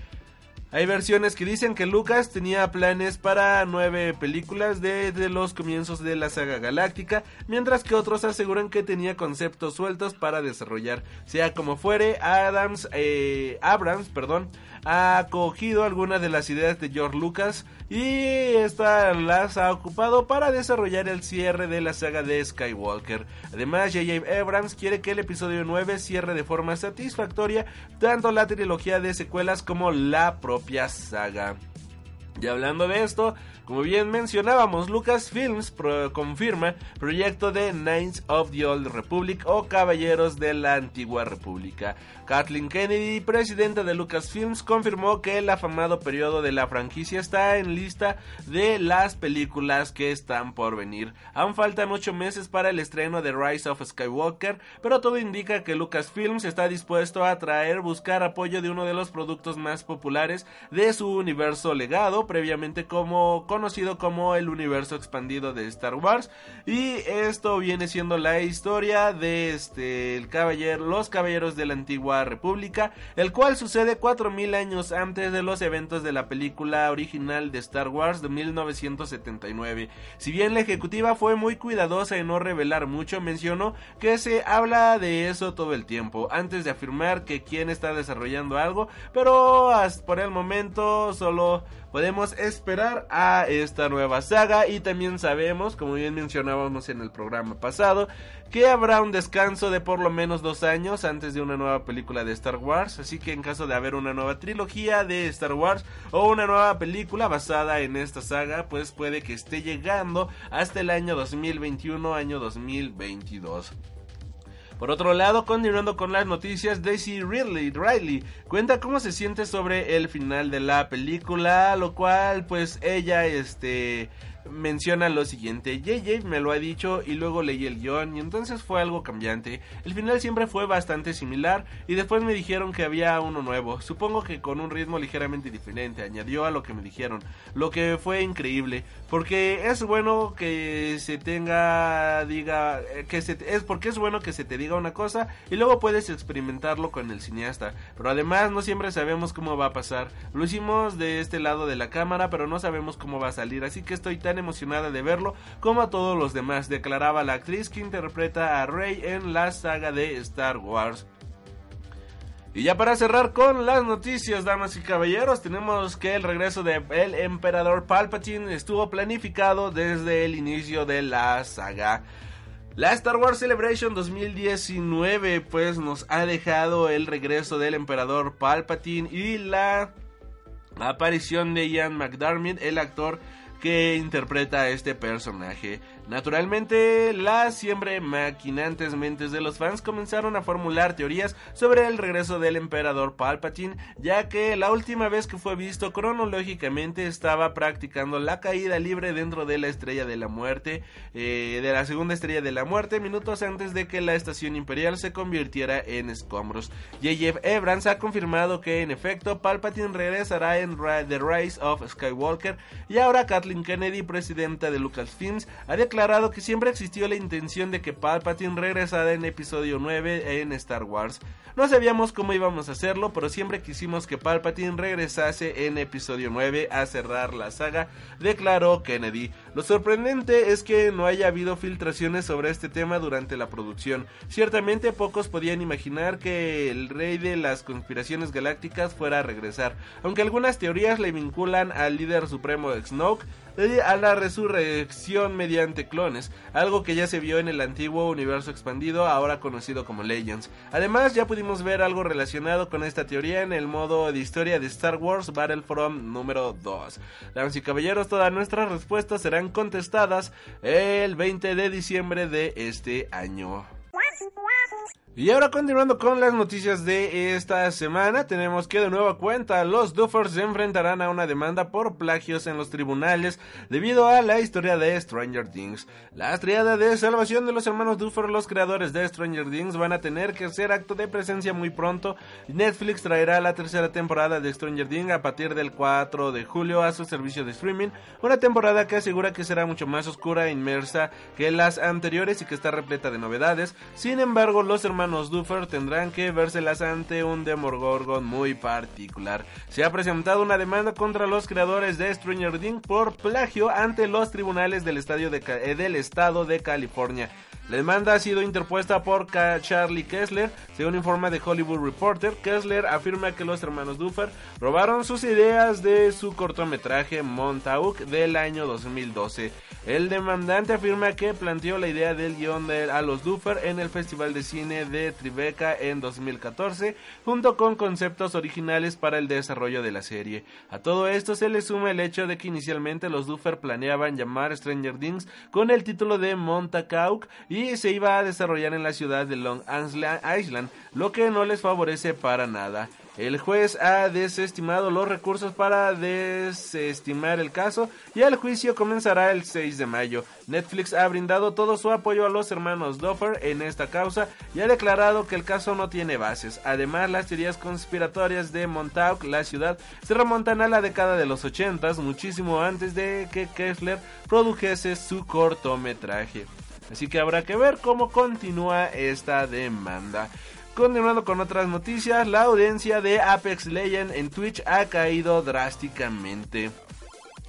S1: hay versiones que dicen que Lucas tenía planes para nueve películas desde los comienzos de la saga galáctica, mientras que otros aseguran que tenía conceptos sueltos para desarrollar. Sea como fuere, Adams, eh, Abrams, perdón, ha acogido algunas de las ideas de George Lucas y esta las ha ocupado para desarrollar el cierre de la saga de Skywalker. Además, J.J. Abrams quiere que el episodio 9 cierre de forma satisfactoria tanto la trilogía de secuelas como la propia saga. Y hablando de esto, como bien mencionábamos, Lucasfilms confirma proyecto de Knights of the Old Republic o Caballeros de la Antigua República. Kathleen Kennedy, presidenta de Lucasfilms, confirmó que el afamado periodo de la franquicia está en lista de las películas que están por venir. Aún faltan 8 meses para el estreno de Rise of Skywalker, pero todo indica que Lucasfilms está dispuesto a traer buscar apoyo de uno de los productos más populares de su universo legado, previamente como conocido como el universo expandido de Star Wars. Y esto viene siendo la historia de este el caballero, los caballeros de la antigua república, el cual sucede 4000 años antes de los eventos de la película original de Star Wars de 1979. Si bien la ejecutiva fue muy cuidadosa en no revelar mucho, mencionó que se habla de eso todo el tiempo, antes de afirmar que quien está desarrollando algo, pero por el momento solo podemos esperar a esta nueva saga y también sabemos, como bien mencionábamos en el programa pasado, que habrá un descanso de por lo menos dos años antes de una nueva película de Star Wars, así que en caso de haber una nueva trilogía de Star Wars o una nueva película basada en esta saga, pues puede que esté llegando hasta el año 2021, año 2022. Por otro lado, continuando con las noticias, Daisy Ridley, Riley cuenta cómo se siente sobre el final de la película, lo cual pues ella este menciona lo siguiente, JJ me lo ha dicho y luego leí el guion y entonces fue algo cambiante. El final siempre fue bastante similar y después me dijeron que había uno nuevo, supongo que con un ritmo ligeramente diferente, añadió a lo que me dijeron, lo que fue increíble, porque es bueno que se tenga, diga, eh, que se, es porque es bueno que se te diga una cosa y luego puedes experimentarlo con el cineasta, pero además no siempre sabemos cómo va a pasar, lo hicimos de este lado de la cámara pero no sabemos cómo va a salir, así que estoy tan emocionada de verlo como a todos los demás, declaraba la actriz que interpreta a Rey en la saga de Star Wars. Y ya para cerrar con las noticias, damas y caballeros, tenemos que el regreso de el emperador Palpatine estuvo planificado desde el inicio de la saga. La Star Wars Celebration 2019 pues nos ha dejado el regreso del emperador Palpatine y la aparición de Ian McDermott, el actor que interpreta este personaje. Naturalmente, las siempre maquinantes mentes de los fans comenzaron a formular teorías sobre el regreso del emperador Palpatine, ya que la última vez que fue visto cronológicamente estaba practicando la caída libre dentro de la estrella de la muerte, eh, de la segunda estrella de la muerte, minutos antes de que la estación imperial se convirtiera en escombros. J.J. Abrams ha confirmado que en efecto Palpatine regresará en The Rise of Skywalker y ahora Kathleen Kennedy, presidenta de Lucasfilms, ha que siempre existió la intención de que Palpatine regresara en episodio 9 en Star Wars. No sabíamos cómo íbamos a hacerlo, pero siempre quisimos que Palpatine regresase en episodio 9 a cerrar la saga, declaró Kennedy. Lo sorprendente es que no haya habido filtraciones sobre este tema durante la producción. Ciertamente pocos podían imaginar que el rey de las conspiraciones galácticas fuera a regresar, aunque algunas teorías le vinculan al líder supremo de Snoke, a la resurrección mediante clones, algo que ya se vio en el antiguo universo expandido, ahora conocido como Legends. Además, ya pudimos ver algo relacionado con esta teoría en el modo de historia de Star Wars Battlefront número 2. Damas y caballeros, todas nuestras respuestas serán contestadas el 20 de diciembre de este año. Y ahora continuando con las noticias de esta semana, tenemos que de nueva cuenta los Duffers se enfrentarán a una demanda por plagios en los tribunales debido a la historia de Stranger Things. La triada de salvación de los hermanos Duffer, los creadores de Stranger Things, van a tener que hacer acto de presencia muy pronto. Netflix traerá la tercera temporada de Stranger Things a partir del 4 de julio a su servicio de streaming, una temporada que asegura que será mucho más oscura e inmersa que las anteriores y que está repleta de novedades. Sin embargo, los hermanos hermanos Duffer tendrán que vérselas ante un Demogorgon muy particular. Se ha presentado una demanda contra los creadores de Stranger Things por plagio ante los tribunales del, eh, del estado de California. La demanda ha sido interpuesta por Charlie Kessler, según informa de Hollywood Reporter. Kessler afirma que los hermanos Duffer robaron sus ideas de su cortometraje Montauk del año 2012. El demandante afirma que planteó la idea del guion de a los Duffer en el Festival de Cine de Tribeca en 2014, junto con conceptos originales para el desarrollo de la serie. A todo esto se le suma el hecho de que inicialmente los Duffer planeaban llamar Stranger Things con el título de Montauk se iba a desarrollar en la ciudad de Long Island, lo que no les favorece para nada. El juez ha desestimado los recursos para desestimar el caso y el juicio comenzará el 6 de mayo. Netflix ha brindado todo su apoyo a los hermanos Duffer en esta causa y ha declarado que el caso no tiene bases. Además, las teorías conspiratorias de Montauk, la ciudad, se remontan a la década de los 80, muchísimo antes de que Kessler produjese su cortometraje. Así que habrá que ver cómo continúa esta demanda. Continuando con otras noticias, la audiencia de Apex Legends en Twitch ha caído drásticamente.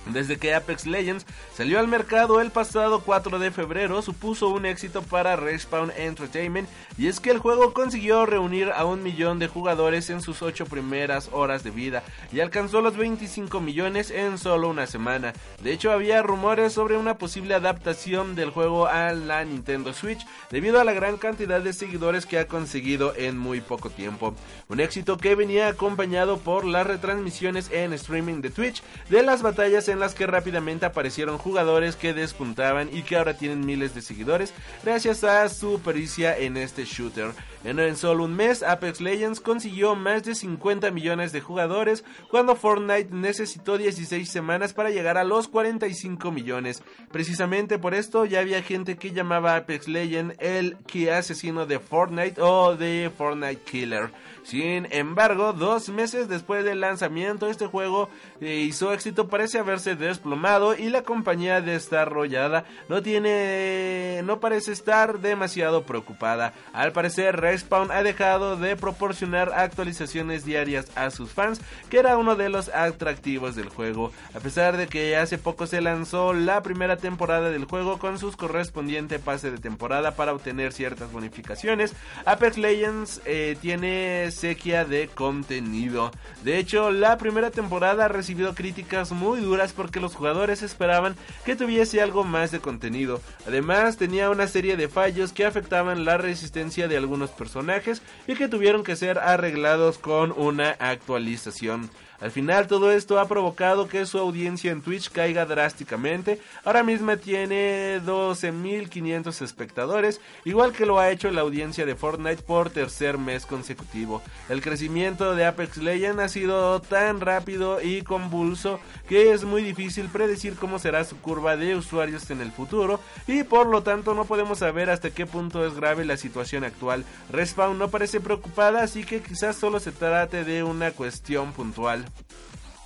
S1: Desde que Apex Legends salió al mercado el pasado 4 de febrero, supuso un éxito para Respawn Entertainment y es que el juego consiguió reunir a un millón de jugadores en sus 8 primeras horas de vida y alcanzó los 25 millones en solo una semana. De hecho, había rumores sobre una posible adaptación del juego a la Nintendo Switch debido a la gran cantidad de seguidores que ha conseguido en muy poco tiempo. Un éxito que venía acompañado por las retransmisiones en streaming de Twitch de las batallas en las que rápidamente aparecieron jugadores que despuntaban y que ahora tienen miles de seguidores gracias a su pericia en este shooter. En, solo un mes, Apex Legends consiguió más de 50 millones de jugadores, cuando Fortnite necesitó 16 semanas para llegar a los 45 millones. Precisamente por esto ya había gente que llamaba Apex Legends el que asesino de Fortnite o de Fortnite Killer. Sin embargo, dos meses después del lanzamiento, este juego eh, hizo éxito, parece haberse desplomado y la compañía desarrollada no tiene, no parece estar demasiado preocupada. Al parecer, Respawn ha dejado de proporcionar actualizaciones diarias a sus fans, que era uno de los atractivos del juego. A pesar de que hace poco se lanzó la primera temporada del juego con sus correspondiente pase de temporada para obtener ciertas bonificaciones, Apex Legends eh, tiene sequía de contenido. De hecho, la primera temporada ha recibido críticas muy duras porque los jugadores esperaban que tuviese algo más de contenido. Además, tenía una serie de fallos que afectaban la resistencia de algunos personajes y que tuvieron que ser arreglados con una actualización. Al final todo esto ha provocado que su audiencia en Twitch caiga drásticamente. Ahora mismo tiene 12.500 espectadores, igual que lo ha hecho la audiencia de Fortnite por tercer mes consecutivo. El crecimiento de Apex Legends ha sido tan rápido y convulso que es muy difícil predecir cómo será su curva de usuarios en el futuro y por lo tanto no podemos saber hasta qué punto es grave la situación actual. Respawn no parece preocupada, así que quizás solo se trate de una cuestión puntual.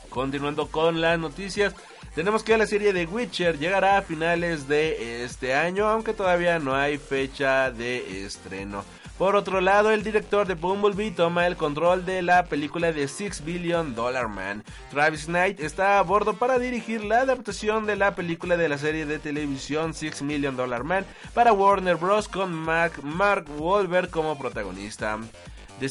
S1: Continuando con las noticias, tenemos que la serie de Witcher llegará a finales de este año, aunque todavía no hay fecha de estreno. Por otro lado, el director de Bumblebee toma el control de la película de Six Billion Dollar Man. Travis Knight está a bordo para dirigir la adaptación de la película de la serie de televisión Six Million Dollar Man para Warner Bros. con Mark Wahlberg como protagonista. The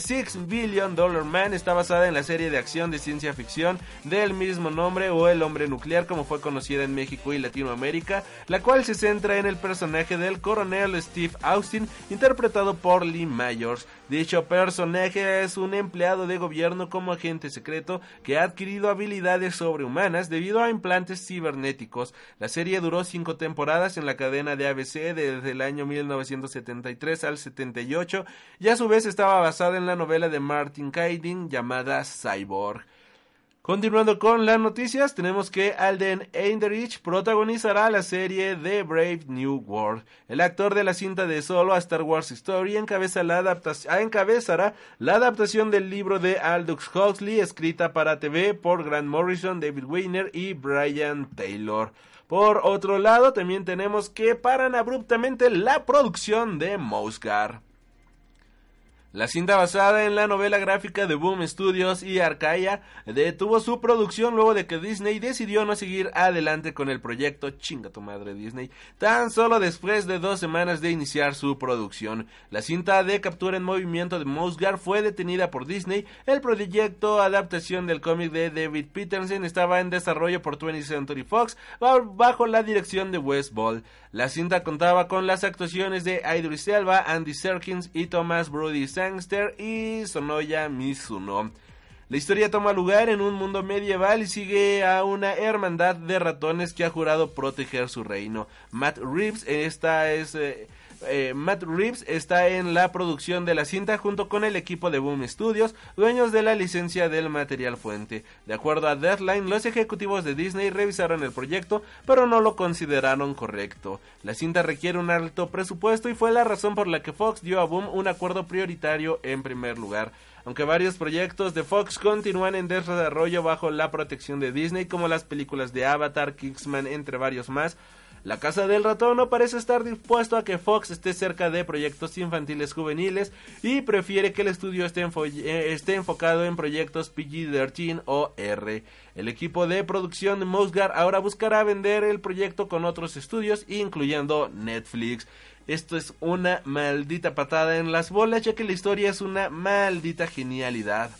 S1: Six, Billion Dollar Man está basada en la serie de acción de ciencia ficción del mismo nombre o El Hombre Nuclear como fue conocida en México y Latinoamérica, la cual se centra en el personaje del coronel Steve Austin interpretado por Lee Myers. Dicho personaje es un empleado de gobierno como agente secreto que ha adquirido habilidades sobrehumanas debido a implantes cibernéticos. La serie duró cinco temporadas en la cadena de ABC desde el año 1973 al 78 y a su vez estaba basada en la novela de Martin Kaidin llamada Cyborg. Continuando con las noticias, tenemos que Alden Ehrenreich protagonizará la serie The Brave New World. El actor de la cinta de Solo a Star Wars Story encabeza la adaptación, encabezará la adaptación del libro de Aldous Huxley escrita para TV por Grant Morrison, David Weiner y Brian Taylor. Por otro lado, también tenemos que paran abruptamente la producción de Mosgar. La cinta basada en la novela gráfica de Boom Studios y Arcaia detuvo su producción luego de que Disney decidió no seguir adelante con el proyecto Chinga tu madre Disney, tan solo después de dos semanas de iniciar su producción. La cinta de captura en movimiento de Mosgar fue detenida por Disney. El proyecto adaptación del cómic de David Peterson estaba en desarrollo por 20th Century Fox bajo la dirección de Wes Ball. La cinta contaba con las actuaciones de Idris Elba, Andy Serkins y Thomas Brody Sangster y Sonoya Mizuno. La historia toma lugar en un mundo medieval y sigue a una hermandad de ratones que ha jurado proteger su reino. Matt Reeves, esta es... Eh, eh, Matt Reeves está en la producción de la cinta junto con el equipo de Boom Studios, dueños de la licencia del material fuente. De acuerdo a Deadline, los ejecutivos de Disney revisaron el proyecto, pero no lo consideraron correcto. La cinta requiere un alto presupuesto y fue la razón por la que Fox dio a Boom un acuerdo prioritario en primer lugar. Aunque varios proyectos de Fox continúan en desarrollo bajo la protección de Disney, como las películas de Avatar, Kingsman, entre varios más, La Casa del Ratón no parece estar dispuesto a que Fox esté cerca de proyectos infantiles juveniles y prefiere que el estudio esté, eh, enfocado en proyectos PG-13 o R. El equipo de producción de Mosgar ahora buscará vender el proyecto con otros estudios, incluyendo Netflix. Esto es una maldita patada en las bolas, ya que la historia es una maldita genialidad.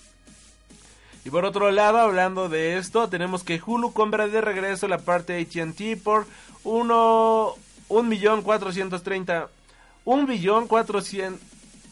S1: Y por otro lado, hablando de esto, tenemos que Hulu compra de regreso la parte AT&T por uno, un millón cuatrocientos treinta, un billón cuatrocientos,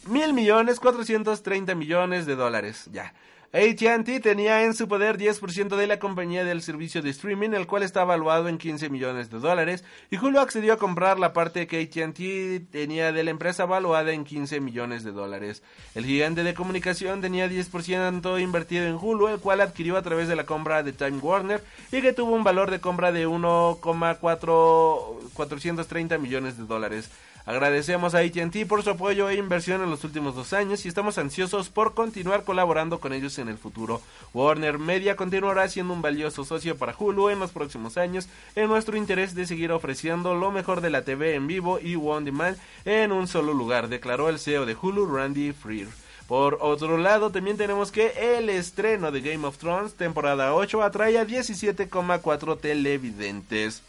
S1: mil millones cuatrocientos treinta millones de dólares, ya. ATT tenía en su poder 10% de la compañía del servicio de streaming, el cual está valuado en 15 millones de dólares, y Hulu accedió a comprar la parte que ATT tenía de la empresa valuada en 15 millones de dólares. El gigante de comunicación tenía 10% invertido en Hulu, el cual adquirió a través de la compra de Time Warner y que tuvo un valor de compra de 1,430 millones de dólares. Agradecemos a ATT por su apoyo e inversión en los últimos dos años y estamos ansiosos por continuar colaborando con ellos en el futuro. Warner Media continuará siendo un valioso socio para Hulu en los próximos años en nuestro interés de seguir ofreciendo lo mejor de la TV en vivo y on demand en un solo lugar, declaró el CEO de Hulu, Randy Freer. Por otro lado, también tenemos que el estreno de Game of Thrones, temporada 8, atrae a 17,4 televidentes.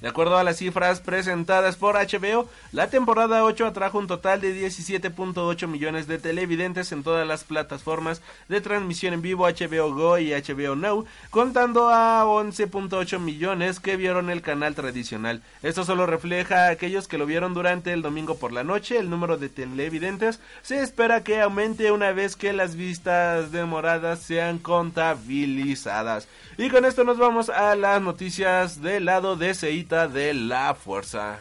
S1: De acuerdo a las cifras presentadas por HBO, la temporada 8 atrajo un total de 17.8 millones de televidentes en todas las plataformas de transmisión en vivo HBO Go y HBO Now, contando a 11.8 millones que vieron el canal tradicional. Esto solo refleja a aquellos que lo vieron durante el domingo por la noche. El número de televidentes se espera que aumente una vez que las vistas demoradas sean contabilizadas. Y con esto nos vamos a las noticias del lado de CI de la fuerza.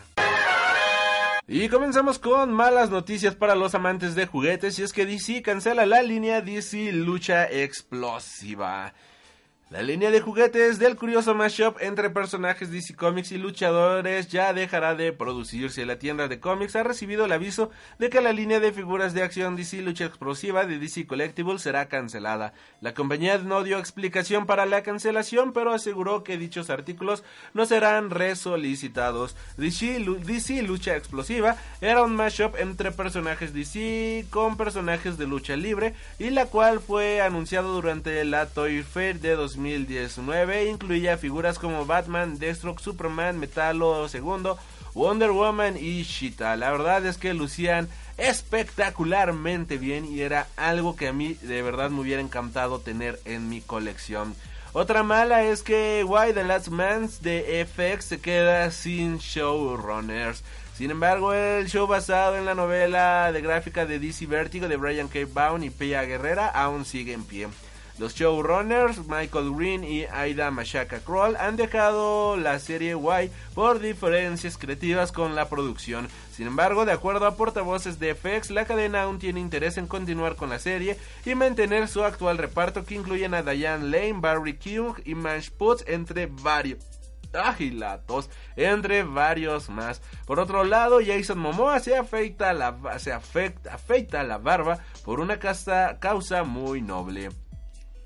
S1: Y comenzamos con malas noticias para los amantes de juguetes y es que DC cancela la línea DC Lucha Explosiva. La línea de juguetes del curioso mashup entre personajes DC Comics y luchadores ya dejará de producirse. La tienda de cómics ha recibido el aviso de que la línea de figuras de acción DC Lucha Explosiva de DC Collectibles será cancelada. La compañía no dio explicación para la cancelación, pero aseguró que dichos artículos no serán resolicitados. DC, DC Lucha Explosiva era un mashup entre personajes DC con personajes de lucha libre y la cual fue anunciado durante la Toy Fair de 2019 incluía figuras como Batman, Deathstroke, Superman, Metalo II, Wonder Woman y Cheetah. La verdad es que lucían espectacularmente bien y era algo que a mí de verdad me hubiera encantado tener en mi colección. Otra mala es que Why the Last Man de FX se queda sin showrunners. Sin embargo, el show basado en la novela de gráfica de DC Vertigo de Brian K. Vaughan y Pia Guerrera aún sigue en pie. Los showrunners Michael Green y Aida Mashaka Kroll han dejado la serie Y por diferencias creativas con la producción. Sin embargo, de acuerdo a portavoces de FX, la cadena aún tiene interés en continuar con la serie y mantener su actual reparto que incluyen a Diane Lane, Barry King y Manch Putz entre varios agilatos, entre varios más. Por otro lado, Jason Momoa se afeita la, se afecta, la barba por una causa muy noble.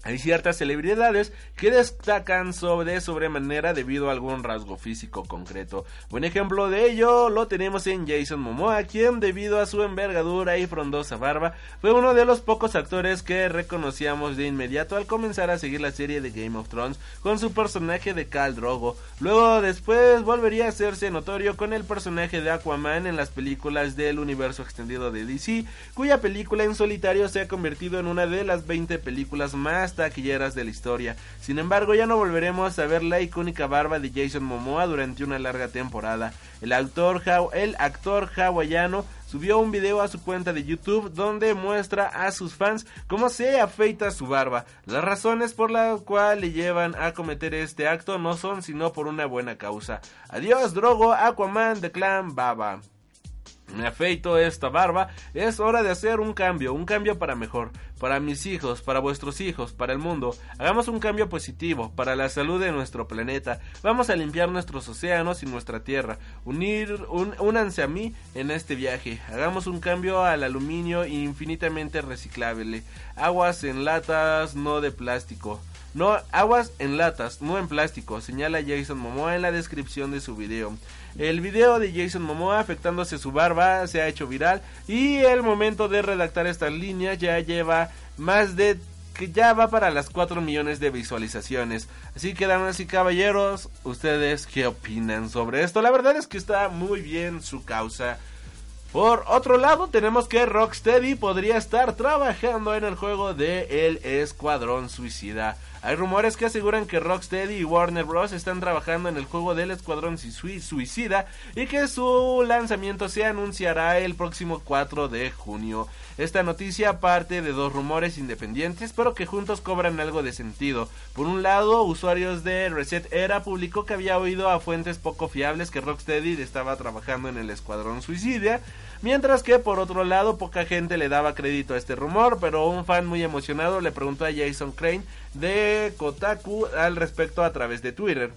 S1: Hay ciertas celebridades que destacan sobre sobremanera debido a algún rasgo físico concreto. Buen ejemplo de ello lo tenemos en Jason Momoa, quien debido a su envergadura y frondosa barba fue uno de los pocos actores que reconocíamos de inmediato al comenzar a seguir la serie de Game of Thrones con su personaje de Khal Drogo. Luego después volvería a hacerse notorio con el personaje de Aquaman en las películas del universo extendido de DC, cuya película en solitario se ha convertido en una de las 20 películas más taquilleras de la historia. Sin embargo, ya no volveremos a ver la icónica barba de Jason Momoa durante una larga temporada. El actor, el actor hawaiano subió un video a su cuenta de YouTube donde muestra a sus fans cómo se afeita su barba. Las razones por las cuales le llevan a cometer este acto no son sino por una buena causa. Adiós, Drogo, Aquaman, The Clan, Baba me afeito esta barba, es hora de hacer un cambio, un cambio para mejor, para mis hijos, para vuestros hijos, para el mundo. Hagamos un cambio positivo, para la salud de nuestro planeta. Vamos a limpiar nuestros océanos y nuestra tierra. Unir, únanse a mí en este viaje. Hagamos un cambio al aluminio infinitamente reciclable. Aguas en latas, no de plástico. No, aguas en latas, no en plástico, señala Jason Momoa en la descripción de su video. El video de Jason Momoa afectándose su barba se ha hecho viral y el momento de redactar estas líneas ya lleva más de que ya va para las 4 millones de visualizaciones. Así que damas y caballeros, ustedes qué opinan sobre esto? La verdad es que está muy bien su causa. Por otro lado, tenemos que Rocksteady podría estar trabajando en el juego de El Escuadrón Suicida. Hay rumores que aseguran que Rocksteady y Warner Bros. están trabajando en el juego del Escuadrón Suicida y que su lanzamiento se anunciará el próximo 4 de junio. Esta noticia parte de dos rumores independientes, pero que juntos cobran algo de sentido. Por un lado, usuarios de Reset Era publicó que había oído a fuentes poco fiables que Rocksteady estaba trabajando en el Escuadrón Suicida, mientras que por otro lado poca gente le daba crédito a este rumor, pero un fan muy emocionado le preguntó a Jason Crane de Kotaku al respecto a través de Twitter.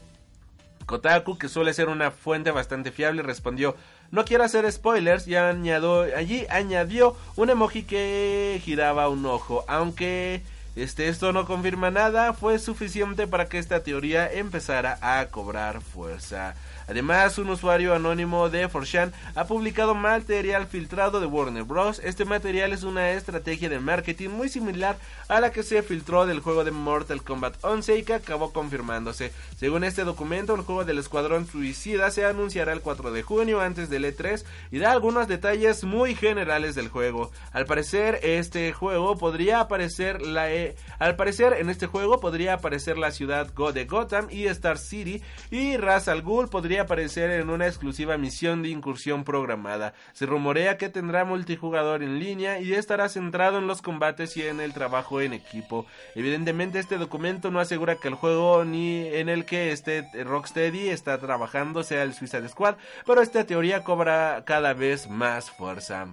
S1: Kotaku, que suele ser una fuente bastante fiable, respondió, no quiero hacer spoilers y añadió, allí añadió un emoji que giraba un ojo, aunque este, esto no confirma nada, fue suficiente para que esta teoría empezara a cobrar fuerza. Además, un usuario anónimo de Forshan ha publicado material filtrado de Warner Bros. Este material es una estrategia de marketing muy similar a la que se filtró del juego de Mortal Kombat 11 y que acabó confirmándose. Según este documento, el juego del Escuadrón Suicida se anunciará el 4 de junio antes del E3 y da algunos detalles muy generales del juego. Al parecer, este juego podría aparecer la e al parecer en este juego podría aparecer la ciudad Go de Gotham y Star City y Ra's al Ghul podría aparecer en una exclusiva misión de incursión programada. Se rumorea que tendrá multijugador en línea y estará centrado en los combates y en el trabajo en equipo. Evidentemente este documento no asegura que el juego ni en el que este Rocksteady está trabajando sea el Suicide Squad, pero esta teoría cobra cada vez más fuerza.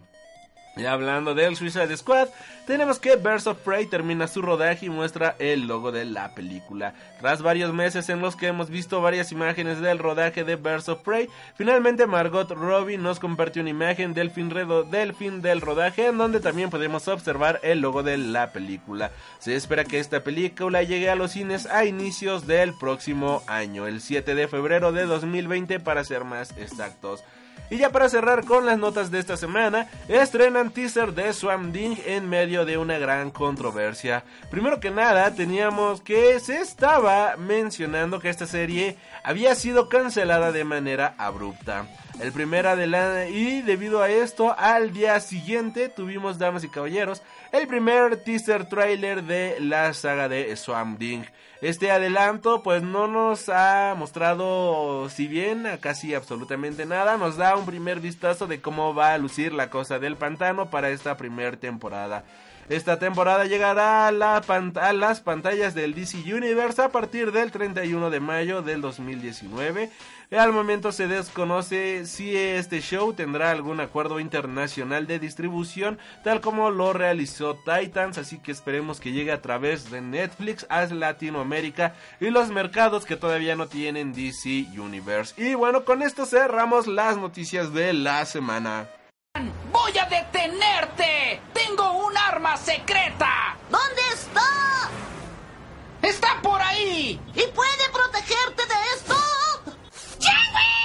S1: Y hablando del Suicide Squad, tenemos que Birds of Prey termina su rodaje y muestra el logo de la película. Tras varios meses en los que hemos visto varias imágenes del rodaje de Birds of Prey, finalmente Margot Robbie nos compartió una imagen del fin, del fin del rodaje en donde también podemos observar el logo de la película. Se espera que esta película llegue a los cines a inicios del próximo año, el 7 de febrero de 2020 para ser más exactos. Y ya para cerrar con las notas de esta semana, estrenan teaser de Swamp Thing en medio de una gran controversia. Primero que nada, teníamos que se estaba mencionando que esta serie había sido cancelada de manera abrupta. El primer adelante y debido a esto, al día siguiente tuvimos, damas y caballeros, el primer teaser trailer de la saga de Swamp Thing. Este adelanto pues no nos ha mostrado si bien casi absolutamente nada, nos da un primer vistazo de cómo va a lucir la cosa del pantano para esta primera temporada. Esta temporada llegará a, la a, las pantallas del DC Universe a partir del 31 de mayo del 2019. Al momento se desconoce si este show tendrá algún acuerdo internacional de distribución, tal como lo realizó Titans, así que esperemos que llegue a través de Netflix a Latinoamérica y los mercados que todavía no tienen DC Universe. Y bueno, con esto cerramos las noticias de la semana.
S5: ¡Voy a detenerte! ¡Tengo un arma secreta!
S6: ¿Dónde está?
S5: ¡Está por ahí!
S6: ¿Y puede protegerte de esto?
S5: ¡Sandwich!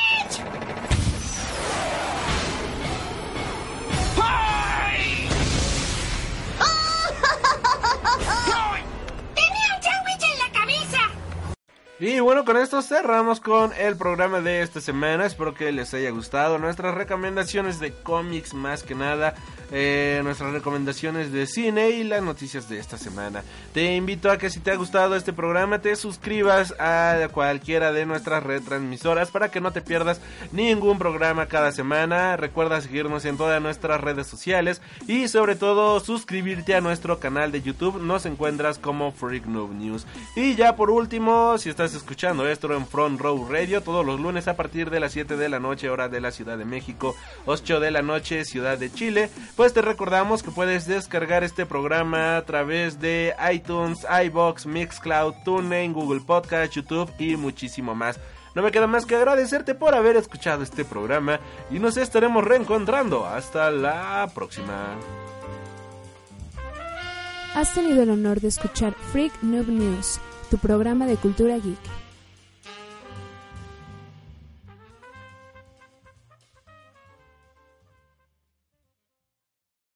S1: Y bueno, con esto cerramos con el programa de esta semana. Espero que les haya gustado nuestras recomendaciones de cómics más que nada. Eh, nuestras recomendaciones de cine y las noticias de esta semana. Te invito a que si te ha gustado este programa te suscribas a cualquiera de nuestras retransmisoras para que no te pierdas ningún programa cada semana. Recuerda seguirnos en todas nuestras redes sociales y sobre todo suscribirte a nuestro canal de YouTube. Nos encuentras como Freak Noob News. Y ya por último, si estás escuchando esto en Front Row Radio todos los lunes a partir de las 7 de la noche hora de la Ciudad de México, 8 de la noche Ciudad de Chile, pues te recordamos que puedes descargar este programa a través de iTunes, iBox, Mixcloud, TuneIn, Google Podcast, YouTube y muchísimo más. No me queda más que agradecerte por haber escuchado este programa y nos estaremos reencontrando. Hasta la próxima.
S8: Has tenido el honor de escuchar Freak Noob News tu programa de cultura geek.